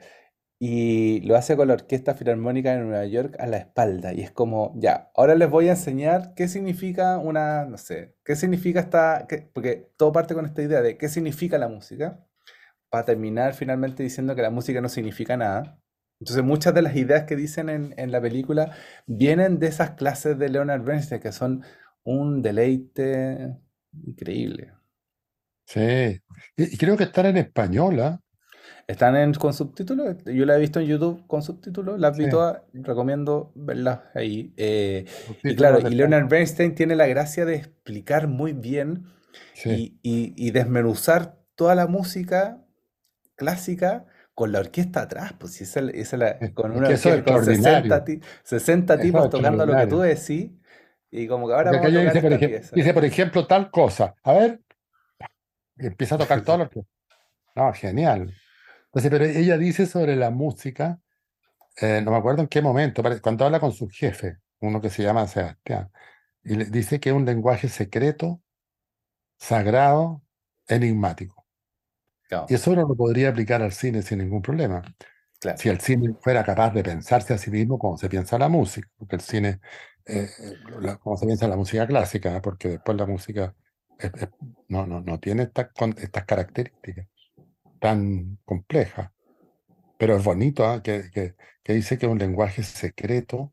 Y lo hace con la Orquesta Filarmónica de Nueva York a la espalda. Y es como, ya, ahora les voy a enseñar qué significa una, no sé, qué significa esta, qué- porque todo parte con esta idea de qué significa la música, para terminar finalmente diciendo que la música no significa nada. Entonces muchas de las ideas que dicen en, en la película vienen de esas clases de Leonard Bernstein, que son un deleite increíble. Sí. Y, creo que están en español, ¿ah? Están en, con subtítulos. Yo la he visto en YouTube con subtítulos. Las vi Sí, todas. Recomiendo verlas ahí. Eh, y claro, y Leonard. Bernstein tiene la gracia de explicar muy bien Sí, y, y- y desmenuzar toda la música clásica con la orquesta atrás. Pues si esa, esa la- sí. con Es una que es orquesta con 60 extraordinario. ti- 60 Eso es tipos tocando lo que tú decís. Y como que ahora vamos a tocar dice, por ejemplo, dice, por ejemplo, tal cosa. A ver, y empieza a tocar todo lo que. No, genial. Entonces, pero ella dice sobre la música, eh, no me acuerdo en qué momento, cuando habla con su jefe, uno que se llama Sebastián, y le dice que es un lenguaje secreto, sagrado, enigmático. Claro, Y eso uno lo podría aplicar al cine sin ningún problema. claro. Si el cine fuera capaz de pensarse a sí mismo como se piensa la música, porque el cine, eh, eh, la- como se piensa la música clásica, porque después la música es- es- no, no, no tiene estas características tan complejas. Pero es bonito, ¿ah? que, que- que dice que es un lenguaje secreto,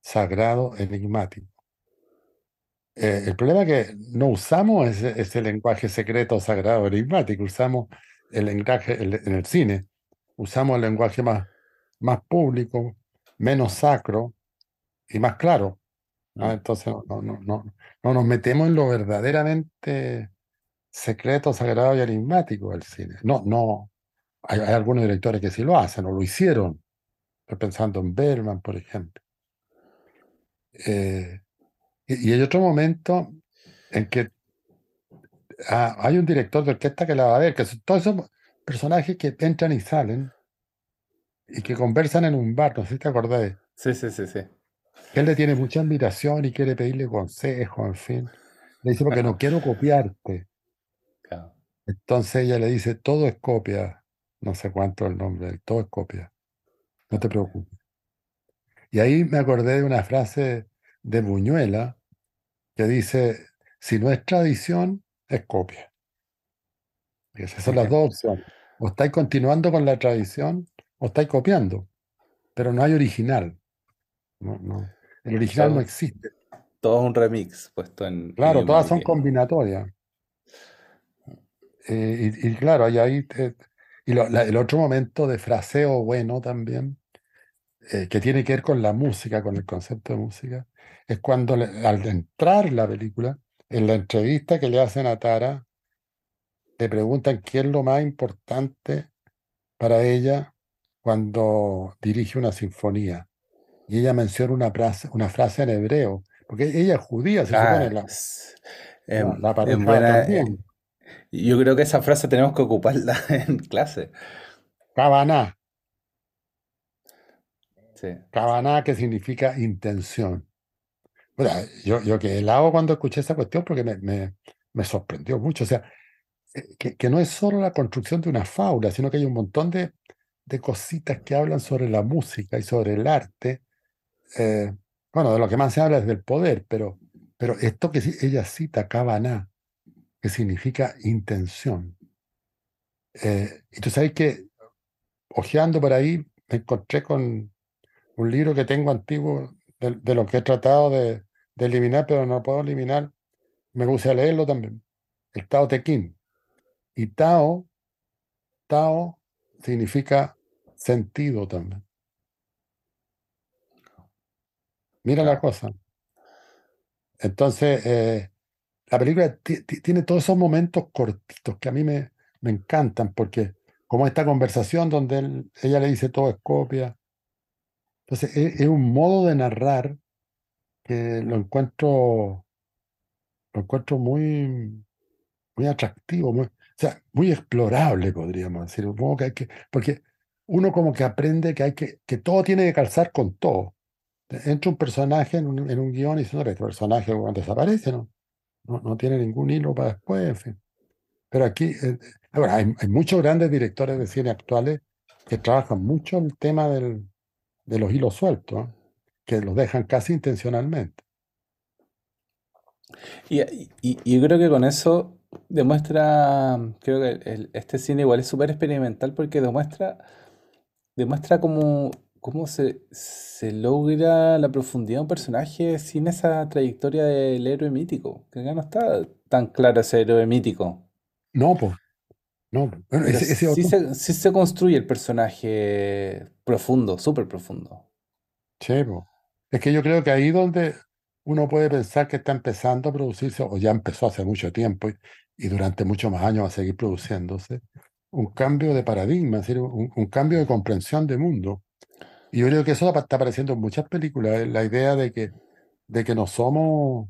sagrado, enigmático. Eh, el problema es que no usamos ese, ese lenguaje secreto, sagrado, enigmático, usamos el lenguaje el- en el cine, usamos el lenguaje más, más público, menos sacro y más claro. ¿ah? Mm. Entonces no, no, no, no, no nos metemos en lo verdaderamente secreto, sagrado y enigmático del cine. No, no. Hay, hay algunos directores que sí lo hacen o lo hicieron. Estoy pensando en Bergman, por ejemplo. Eh, y, y hay otro momento en que ah, hay un director de orquesta que la va a ver, que son todos esos personajes que entran y salen y que conversan en un bar, no sé si te acordás, Sí, sí, sí, sí. él le tiene mucha admiración y quiere pedirle consejos, en fin. Le dice, porque no quiero copiarte. Entonces ella le dice, todo es copia. No sé cuánto es el nombre, todo es copia. No te preocupes. Y ahí me acordé de una frase de Buñuela que dice, si no es tradición, es copia. Y esas son las dos opciones. O estáis continuando con la tradición o estáis copiando, pero no hay original. No, no. El original no existe. todo es un remix puesto en Claro, todas son combinatorias. Eh, y, y claro, hay ahí te- y lo- la- el otro momento de fraseo bueno también, eh, que tiene que ver con la música, con el concepto de música, es cuando le- al entrar la película, en la entrevista que le hacen a Tara, le preguntan qué es lo más importante para ella cuando dirige una sinfonía. Y ella menciona una frase, una frase en hebreo, porque ella es judía, se supone, la, es, la, em, la es pareja buena. eh, también. Yo creo que esa frase tenemos que ocuparla en clase. Kavaná, Sí. Kavaná que significa intención. Bueno, yo, yo quedé helado cuando escuché esa cuestión porque me, me, me sorprendió mucho. O sea, eh, que, que no es solo la construcción de una fábula, sino que hay un montón de, de cositas que hablan sobre la música y sobre el arte. Eh, bueno, de lo que más se habla es del poder, pero, pero esto que ella cita, Kavaná, que significa intención. Eh, y tú sabes que, hojeando por ahí, me encontré con un libro que tengo antiguo de, de lo que he tratado de, de eliminar, pero no puedo eliminar. Me gusta leerlo también. El Tao Te Ching. Y Tao, Tao significa sentido también. Mira la cosa. Entonces, eh, la película ti- ti- tiene todos esos momentos cortitos que a mí me, me encantan, porque como esta conversación donde ella le dice todo es copia. Entonces, es, es un modo de narrar que lo encuentro, lo encuentro muy, muy atractivo, muy, o sea, muy explorable, podríamos decir. Porque uno como que aprende que hay que, que todo tiene que calzar con todo. Entra un personaje en un, en un guion y dice, no, este personaje desaparece, ¿no? No, no tiene ningún hilo para después, en fin. Pero aquí, eh, ahora, hay, muchos grandes directores de cine actuales que trabajan mucho el tema del, de los hilos sueltos, que los dejan casi intencionalmente. Y, y- yo creo que con eso demuestra, creo que este cine igual es súper experimental porque demuestra, demuestra cómo, cómo se, se logra la profundidad de un personaje sin esa trayectoria del héroe mítico. Que acá no está tan claro ese héroe mítico. No, pues, No, bueno, Pero ese, ese sí se, sí se construye el personaje profundo, súper profundo. che, po. Es que yo creo que ahí donde uno puede pensar que está empezando a producirse, o ya empezó hace mucho tiempo y, y durante muchos más años va a seguir produciéndose, un cambio de paradigma, es decir, un, un cambio de comprensión de mundo. Y yo creo que eso está apareciendo en muchas películas, eh, la idea de que, de que no somos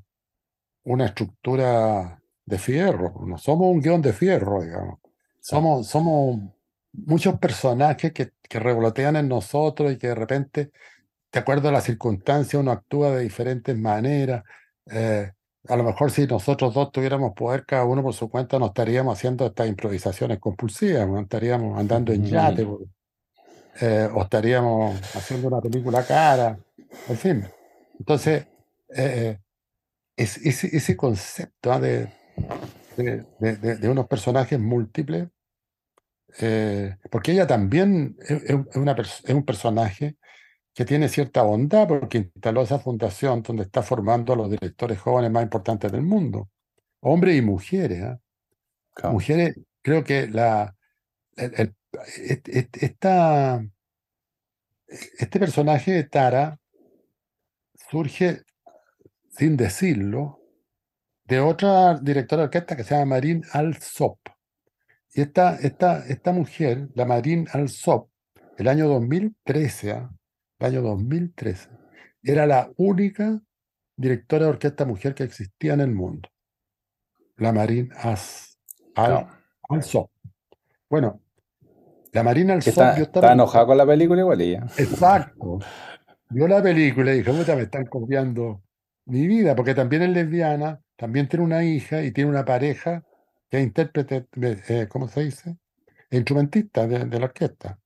una estructura de fierro, no somos un guion de fierro, digamos. Somos, somos muchos personajes que, que revolotean en nosotros y que de repente, de acuerdo a las circunstancias, uno actúa de diferentes maneras. Eh, a lo mejor si nosotros dos tuviéramos poder, cada uno por su cuenta, no estaríamos haciendo estas improvisaciones compulsivas, no estaríamos andando en yate, por- eh, o estaríamos haciendo una película cara, en fin. Entonces, eh, es, ese, ese concepto ¿ah? de, de, de- de- de unos personajes múltiples, eh, porque ella también es, es una es un personaje que tiene cierta bondad porque instaló esa fundación donde está formando a los directores jóvenes más importantes del mundo, hombres y mujeres. ¿ah? Claro. Mujeres, creo que la, el- el- et- esta, este personaje de Tara surge, sin decirlo, de otra directora de orquesta que se llama Marín Alsop. Y esta, esta, esta mujer, la Marín Alsop, el año 2013, ¿ah? el año 2013, era la única directora de orquesta mujer que existía en el mundo. La Marín As, Al. Alsop. Bueno, la Marín Que Alsop está, esta está enojada con la película igual ella. Exacto. Vio la película y dije, puta, me están copiando mi vida, porque también es lesbiana, también tiene una hija y tiene una pareja que es intérprete, eh, ¿cómo se dice? Instrumentista de, de la orquesta.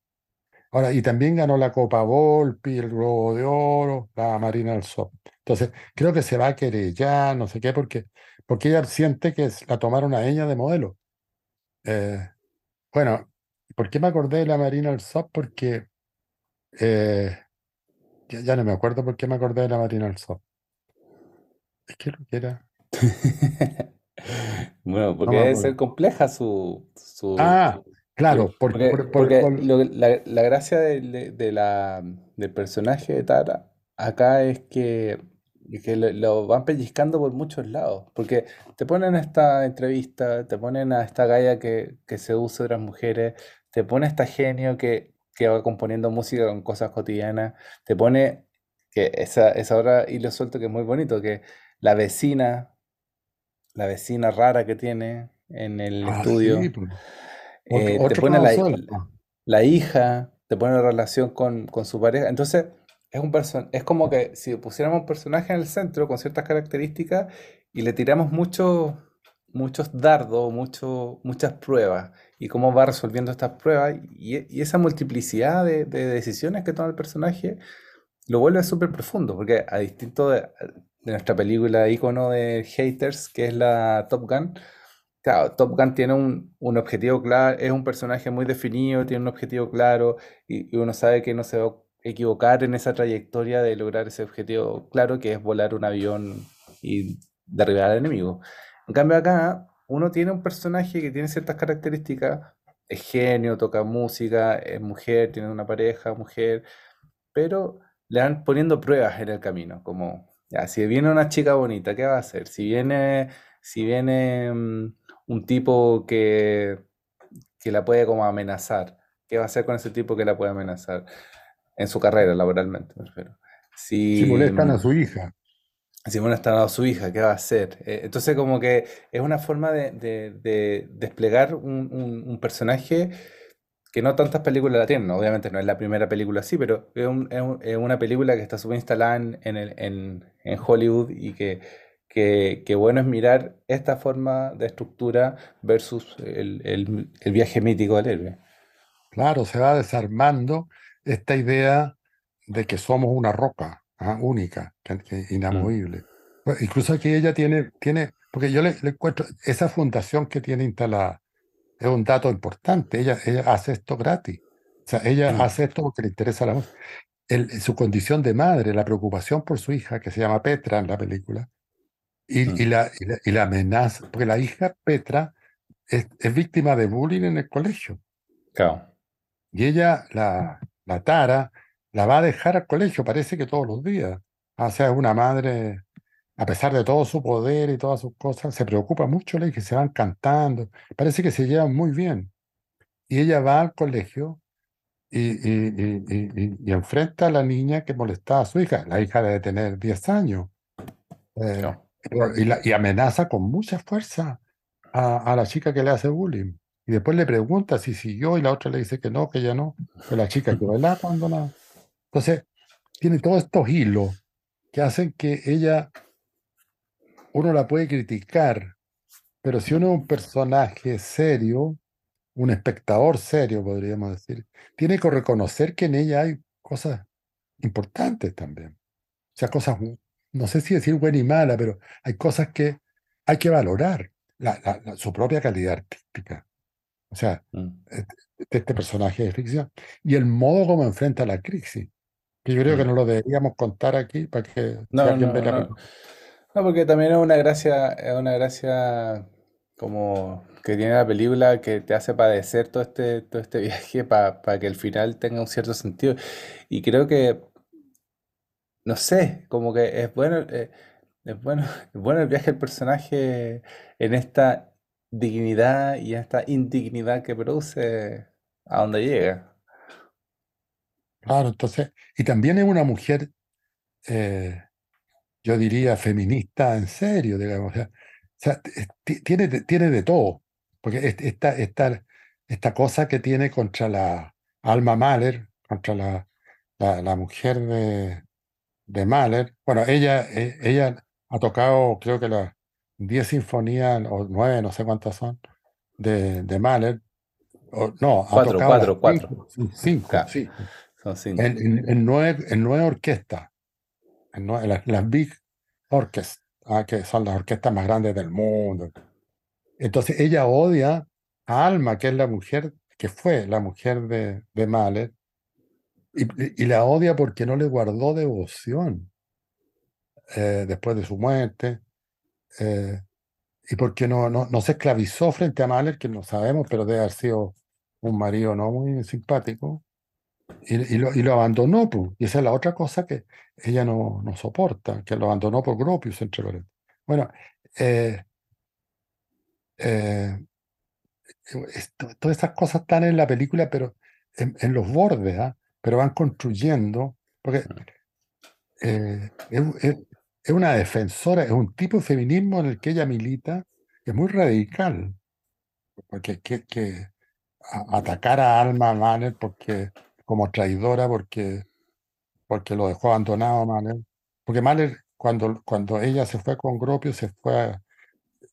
Ahora, y también ganó la Copa Volpi, el Globo de Oro, la Marina del Sol. Entonces, creo que se va a querellar, no sé qué, porque, porque ella siente que la tomaron a ella de modelo. Eh, bueno, ¿por qué me acordé de la Marina del Sol? Porque eh, ya, ya no me acuerdo por qué me acordé de la Marina del Sol. Es que lo que era. Bueno, No porque me debe ser compleja su, su, Ah, claro, por, Porque, por, por- porque lo- la, la gracia del- de, de la, del personaje de Tara acá es que, que lo, lo van pellizcando por muchos lados. Porque te ponen a esta entrevista, te ponen a esta galla que, que seduce a otras mujeres, te pone a esta genio que, que va componiendo música con cosas cotidianas, te pone que esa, esa hora hilo suelto que es muy bonito, que la vecina, la vecina rara que tiene en el Ah, estudio. sí, pues, otro, Eh, te pone la, la hija, te pone la relación con, con su pareja. Entonces, es un person es como que si pusiéramos un personaje en el centro con ciertas características y le tiramos muchos muchos dardos, muchas pruebas, y cómo va resolviendo estas pruebas, y, esa multiplicidad de, de decisiones que toma el personaje lo vuelve súper profundo, porque a distinto de, nuestra película ícono de haters, que es la Top Gun, Claro, Top Gun tiene un, un objetivo claro, es un personaje muy definido, tiene un objetivo claro y, y uno sabe que no se va a equivocar en esa trayectoria de lograr ese objetivo claro, que es volar un avión y derribar al enemigo. En cambio acá, uno tiene un personaje que tiene ciertas características, es genio, toca música, es mujer, tiene una pareja, mujer, pero le van poniendo pruebas en el camino, como, ya, si viene una chica bonita, ¿qué va a hacer? Si viene, si viene mm, un tipo que, que la puede como amenazar, ¿qué va a hacer con ese tipo que la puede amenazar? En su carrera, laboralmente, me refiero. Si Si, molestan a mm, su hija. Si bueno está a su hija, ¿qué va a hacer? Eh, entonces como que es una forma de, de- de desplegar un, personaje que no tantas películas la tienen. Obviamente no es la primera película así, pero es, un- es un- es una película que está súper instalada en, Hollywood y que, bueno es mirar esta forma de estructura versus el viaje mítico del héroe. Claro, se va desarmando esta idea de que somos una roca única, que- que Mm. inamovible. Pues, incluso aquí ella tiene, tiene, porque yo le, le encuentro, esa fundación que tiene instalada es un dato importante. Ella, ella hace esto gratis. O sea, ella hace esto porque le interesa la. El- su condición de madre, la preocupación por su hija, que se llama Petra en la película, y, y Mm. la, y la, y la amenaza, porque la hija Petra es, es víctima de bullying en el colegio. Claro, Y ella, la, la Tara, la va a dejar al colegio, parece que todos los días. O sea, es una madre, a pesar de todo su poder y todas sus cosas, se preocupa mucho, le que se van cantando. Parece que se llevan muy bien. Y ella va al colegio y, y, y- enfrenta a la niña que molestaba a su hija. La hija debe tener 10 años. eh, la- y amenaza con mucha fuerza a, a la chica que le hace bullying. Y después le pregunta si siguió y la otra le dice que no, que ya no. Que la chica quedó helada cuando la... Entonces, tiene todos estos hilos que hacen que ella, uno la puede criticar, pero si uno es un personaje serio, un espectador serio, podríamos decir, tiene que reconocer que en ella hay cosas importantes también. O sea, cosas, no sé si decir buena y mala, pero hay cosas que hay que valorar, la- la- la- su propia calidad artística. O sea, Mm, este, este personaje de ficción. Y el modo como enfrenta la crisis, que yo creo que no lo deberíamos contar aquí para que No, alguien no, no. No, porque también es una gracia, es una gracia como que tiene la película que te hace padecer todo este, todo este viaje para que el final tenga un cierto sentido. Y creo que, no sé, como que es bueno, eh, es bueno, es bueno el viaje del personaje en esta dignidad y esta indignidad que produce a donde llega. Claro, entonces, y también es una mujer, eh, yo diría, feminista en serio, digamos. O sea, o tiene, de- tiene de todo, porque es- esta, esta, esta cosa que tiene contra la Alma Mahler, contra la, la, la mujer de, de Mahler, bueno, ella, eh, ella ha tocado, creo que las 10 sinfonías, o 9, no sé cuántas son, de, de Mahler, o, no, ha Cuatro, tocado cuatro, cuatro. 5, 5, Claro, sí, cinco. En, en, en nueve, en nueve orquestas, en las, las Big Orchestra, ah, que son las orquestas más grandes del mundo. Entonces ella odia a Alma, que es la mujer, que fue la mujer de, de Mahler, y, y la odia porque no le guardó devoción eh, después de su muerte, eh, y porque no, no, no se esclavizó frente a Mahler, que no sabemos, pero debe haber sido un marido no muy simpático. Y, y lo, y lo abandonó, pues. Y esa es la otra cosa que ella no, no soporta, que lo abandonó por Gropius, entre paréntesis. Bueno, eh, eh, esto- todas esas cosas están en la película, pero en, en los bordes, ¿ah? Pero van construyendo, porque eh, es, es- es una defensora, es un tipo de feminismo en el que ella milita, que es muy radical, porque que, que a- atacar a Alma Mahler porque, como traidora, porque porque lo dejó abandonado Mahler. Porque Mahler, cuando, cuando ella se fue con Gropio, se fue,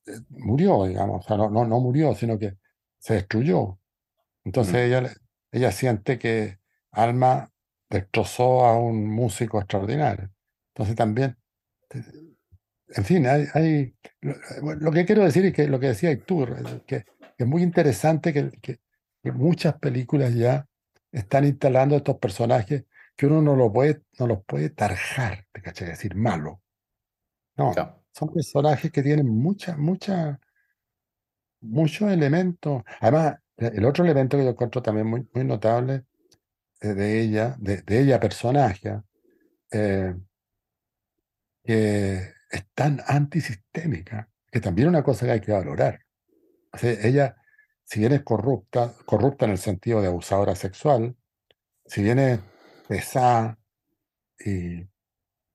eh, murió, digamos, o sea, no, no, no murió, sino que se destruyó. Entonces Mm, ella, ella siente que Alma destrozó a un músico extraordinario. Entonces también, eh, en fin, hay, hay- lo, que quiero decir es que lo que decía eh, que, que es muy interesante que, que- que muchas películas ya están instalando estos personajes que uno no, lo puede, no los puede tarjar, ¿te cachai? Decir malo. No, son personajes que tienen muchas, muchas, muchos elementos. Además, e- el otro elemento que yo encuentro también muy, muy notable eh, de ella, de, de ella personaje, eh, que es tan antisistémica, que también es una cosa que hay que valorar. O sea, ella, si bien es corrupta, corrupta en el sentido de abusadora sexual, si bien es pesada y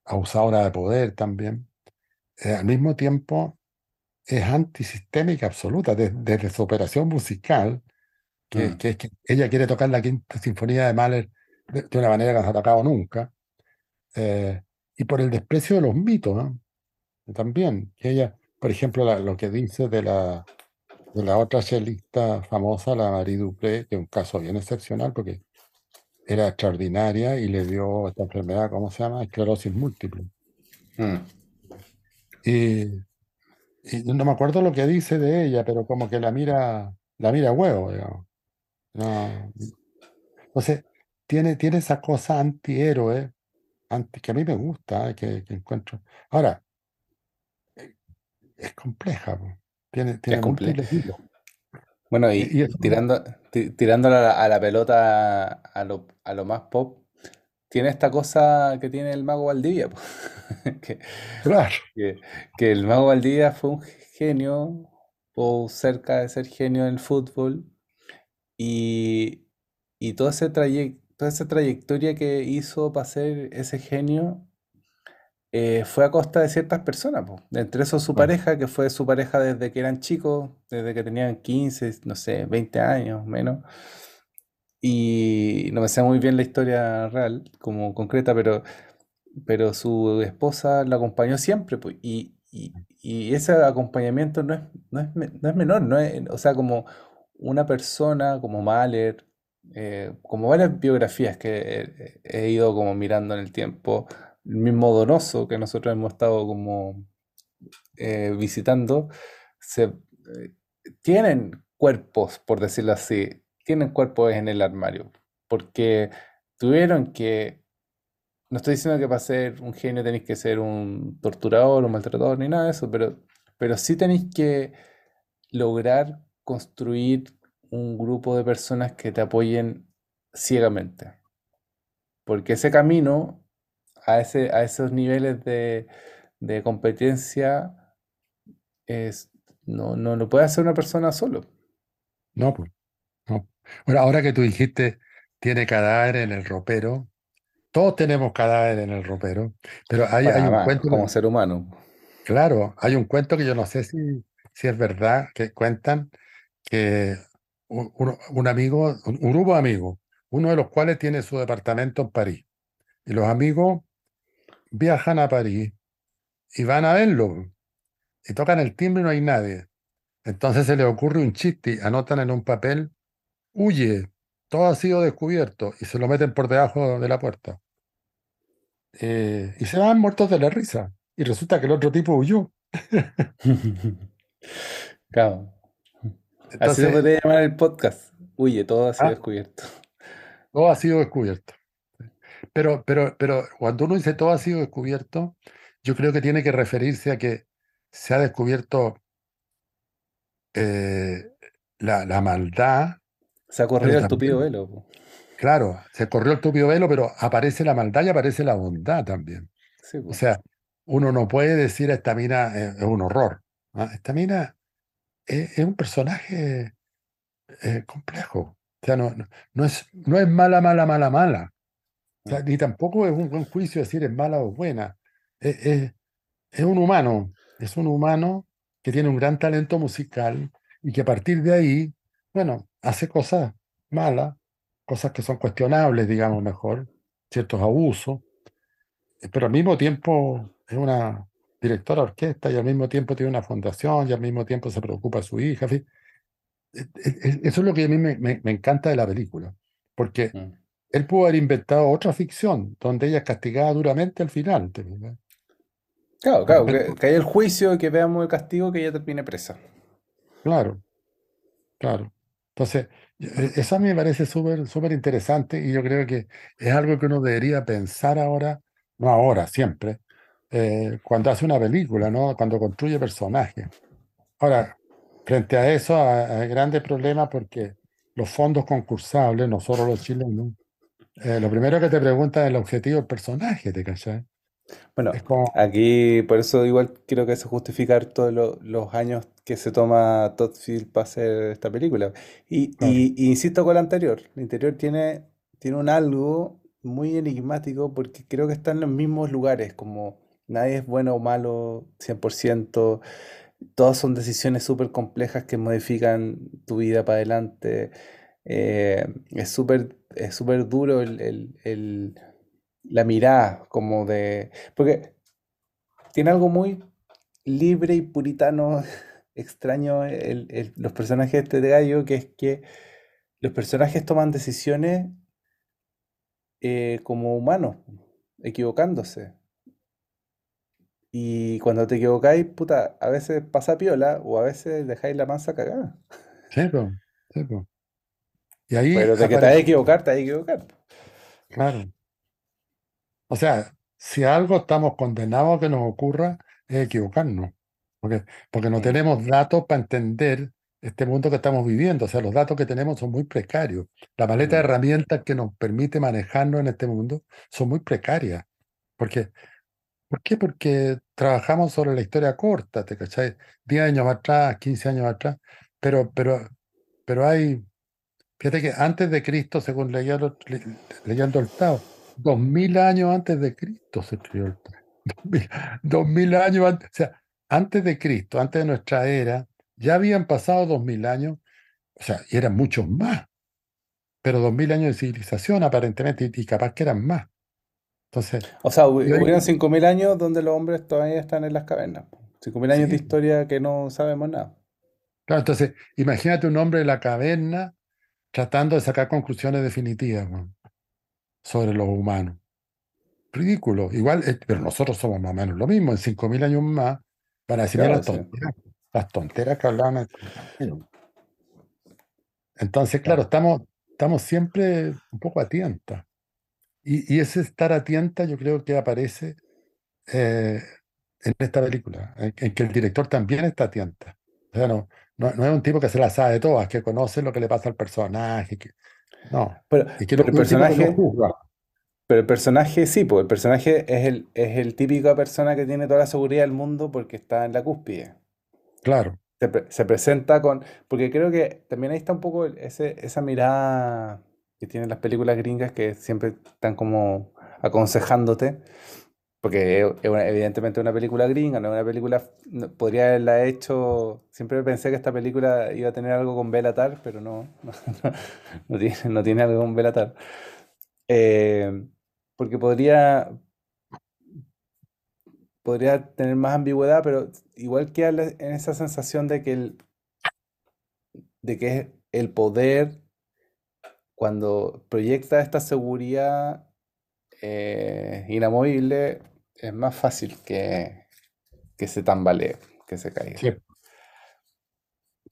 abusadora de poder también, eh, al mismo tiempo es antisistémica absoluta, de- desde su operación musical, que, Mm, que ella quiere tocar la quinta sinfonía de Mahler de, de una manera que no se ha tocado nunca, eh, y por el desprecio de los mitos, ¿no? También, que ella, por ejemplo, la- lo que dice de la, de la otra chelista famosa, la Marie Dupré, que es un caso bien excepcional porque era extraordinaria y le dio esta enfermedad, ¿cómo se llama? Esclerosis múltiple. mm. Y, y no me acuerdo lo que dice de ella, pero como que la mira, la mira a huevo, digamos. No, entonces, tiene, tiene esa cosa antihéroe, anti, que a mí me gusta, eh, que, que encuentro. Ahora, es compleja, po. Tiene, tiene comple- múltiples hilos. Bueno, Y, tirando, ti- tirando a la, a la pelota a lo, a lo más pop, tiene esta cosa que tiene el mago Valdivia, que, claro, que, que el mago Valdivia fue un genio, o cerca de ser genio del fútbol, y, y ese traye- toda esa trayectoria que hizo para ser ese genio eh, fue a costa de ciertas personas, po. Entre eso su claro. pareja, que fue su pareja desde que eran chicos, desde que tenían 15 no sé, 20 años menos. Y no me sé muy bien la historia real, como concreta, pero, pero su esposa la acompañó siempre, pues, y, y- y ese acompañamiento no es, no es, no es menor, no es, o sea, como una persona como Mahler, eh, como varias biografías que he, he ido como mirando en el tiempo, el mismo Donoso que nosotros hemos estado como eh, visitando, eh, tienen cuerpos, por decirlo así, tienen cuerpos en el armario, porque tuvieron que, no estoy diciendo que para ser un genio tenéis que ser un torturador, un maltratador, ni nada de eso, pero, pero sí tenéis que lograr construir un grupo de personas que te apoyen ciegamente, porque ese camino a, ese, a esos niveles de, de competencia es, no, no lo puede hacer una persona solo. No, pues, no. Bueno, ahora que tú dijiste, tiene cadáver en el ropero, todos tenemos cadáver en el ropero, pero hay, hay un cuento, como ser humano. claro, hay un cuento que yo no sé si, si es verdad, que cuentan que un, un amigo, un grupo de amigos, uno de los cuales tiene su departamento en París, y los amigos viajan a París y van a verlo, y tocan el timbre y no hay nadie. Entonces se les ocurre un chiste, anotan en un papel, huye, todo ha sido descubierto, y se lo meten por debajo de la puerta. Eh, y se van muertos de la risa. Y resulta que el otro tipo huyó. Claro. Así se podría llamar el podcast. Huye, todo ha sido ah, descubierto. todo ha sido descubierto. Pero, pero, pero cuando uno dice todo ha sido descubierto, yo creo que tiene que referirse a que se ha descubierto eh, la, la maldad, Se ha corrido el tupido velo. claro, se corrió el tupido velo, pero aparece la maldad y aparece la bondad también. Sí, O sea, uno no puede decir esta mina es, es un horror. ¿ah? Esta mina es, es un personaje eh, complejo. O sea, no, no, no es, no es mala, mala, mala, mala. O ni tampoco es un buen juicio decir es mala o buena. Es, es- un humano, es un humano que tiene un gran talento musical y que a partir de ahí, bueno, hace cosas malas, cosas que son cuestionables, digamos mejor, ciertos abusos, pero al mismo tiempo es una directora de orquesta y al mismo tiempo tiene una fundación y al mismo tiempo se preocupa de su hija. Eso es lo que a mí me, me- me encanta de la película, porque Mm. Él pudo haber inventado otra ficción donde ella es castigada duramente al final. Claro, claro, que, que haya el juicio, que veamos el castigo, que ella termine presa. claro, claro. Entonces, e- eso a mí me parece súper, súper interesante y yo creo que es algo que uno debería pensar ahora, no ahora, siempre, eh, cuando hace una película, ¿no? Cuando construye personajes. Ahora, frente a eso hay, hay grandes problemas porque los fondos concursables, nosotros los chilenos, eh, lo primero que te preguntan es el objetivo del personaje, ¿te cachai? Bueno, como, aquí por eso igual quiero que se justificar todos lo- los años que se toma Todd Field para hacer esta película. Y, claro, y- y insisto con la anterior, la anterior tiene, tiene un algo muy enigmático porque creo que está en los mismos lugares, como nadie es bueno o malo 100%, todas son decisiones súper complejas que modifican tu vida para adelante. Eh, es súper es súper duro el, el- la mirada como de... Porque tiene algo muy libre y puritano, extraño los personajes de este gallo, que es que los personajes toman decisiones eh, como humanos, equivocándose. Y cuando te equivocáis, puta, a veces pasa piola o a veces dejáis la mansa cagada. sí, po. Y ahí Pero de que te vas a equivocar, te vas a equivocar. claro. O sea, si algo estamos condenados a que nos ocurra, es equivocarnos. Porque, porque no tenemos datos para entender este mundo que estamos viviendo. O sea, los datos que tenemos son muy precarios. La maleta de Mm. herramientas que nos permite manejarnos en este mundo son muy precarias. Porque, ¿por qué? Porque trabajamos sobre la historia corta, ¿te cachai? 10 años atrás, 15 años atrás, pero, pero, pero hay, fíjate que antes de Cristo, según leía el otro- le- leyendo el Tao, 2000 años antes de Cristo se escribió el Tao. 2000, 2000 años antes, o sea, antes de Cristo, antes de nuestra era, ya habían pasado 2000 años, o sea, y eran muchos más, pero 2000 años de civilización aparentemente, y, capaz que eran más. Entonces, O sea, hubi- yo hubieron digo, 5.000 años donde los hombres todavía están en las cavernas. po. 5.000 años de historia que no sabemos nada. claro, entonces, imagínate un hombre en la caverna tratando de sacar conclusiones definitivas weón, sobre los humanos. Ridículo. Igual, eh, pero nosotros somos más o menos lo mismo. En 5.000 años más van a decir, Claro, las sí. tonteras, las tonteras que hablaban. estos gallos". Entonces, claro, estamos, estamos siempre un poco a tientas. Y, y ese estar a tientas yo creo que aparece eh, en esta película, en, en que el director también está a tientas. O sea, no, no, no es un tipo que se la sabe de todas, que conoce lo que le pasa al personaje. que- no, Pero, que pero el personaje, juzga. pero el personaje sí, pues el personaje es el, es el típica persona que tiene toda la seguridad del mundo porque está en la cúspide. Claro, Se, pre- se presenta con. Porque creo que también ahí está un poco ese, esa mirada que tienen las películas gringas que siempre están como aconsejándote. Porque es es una- evidentemente una película gringa, no es una película. no- podría haberla hecho. Siempre pensé que esta película iba a tener algo con Bellatar, pero no, no, tiene, no tiene algo con Bellatar. Eh, porque podría, podría tener más ambigüedad, pero igual queda en esa sensación de que el, de que el poder, cuando proyecta esta seguridad eh, inamovible, es más fácil que, que se tambalee, que se caiga. sí.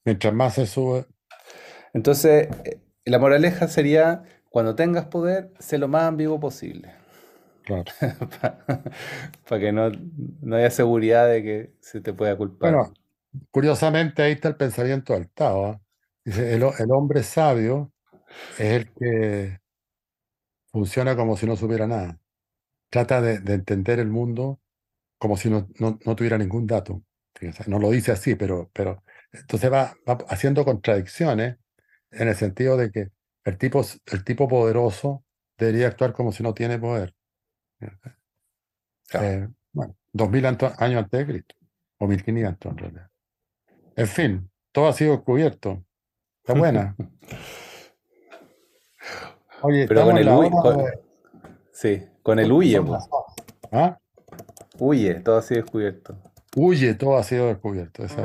Mientras más se sube, Entonces, eh, la moraleja sería, cuando tengas poder, sé lo más ambiguo posible, claro. para que no, no haya seguridad de que se te pueda culpar. Bueno, curiosamente ahí está el pensamiento del Tao. ¿ah? Dice, el, el hombre sabio es el que funciona como si no supiera nada. Trata de, de entender el mundo como si no, no- no tuviera ningún dato. No lo dice así, pero, pero entonces va, va haciendo contradicciones en el sentido de que el tipo, el tipo poderoso debería actuar como si no tiene poder. Claro. Eh, bueno, 2000 anto- años antes de Cristo, o 1500 en realidad. En fin, todo ha sido cubierto. Está buena. Oye, Pero con el huye, hora con- de... sí, con el huye. ¿Ah? Huye, todo así descubierto. Huye, todo ha sido descubierto. Esa-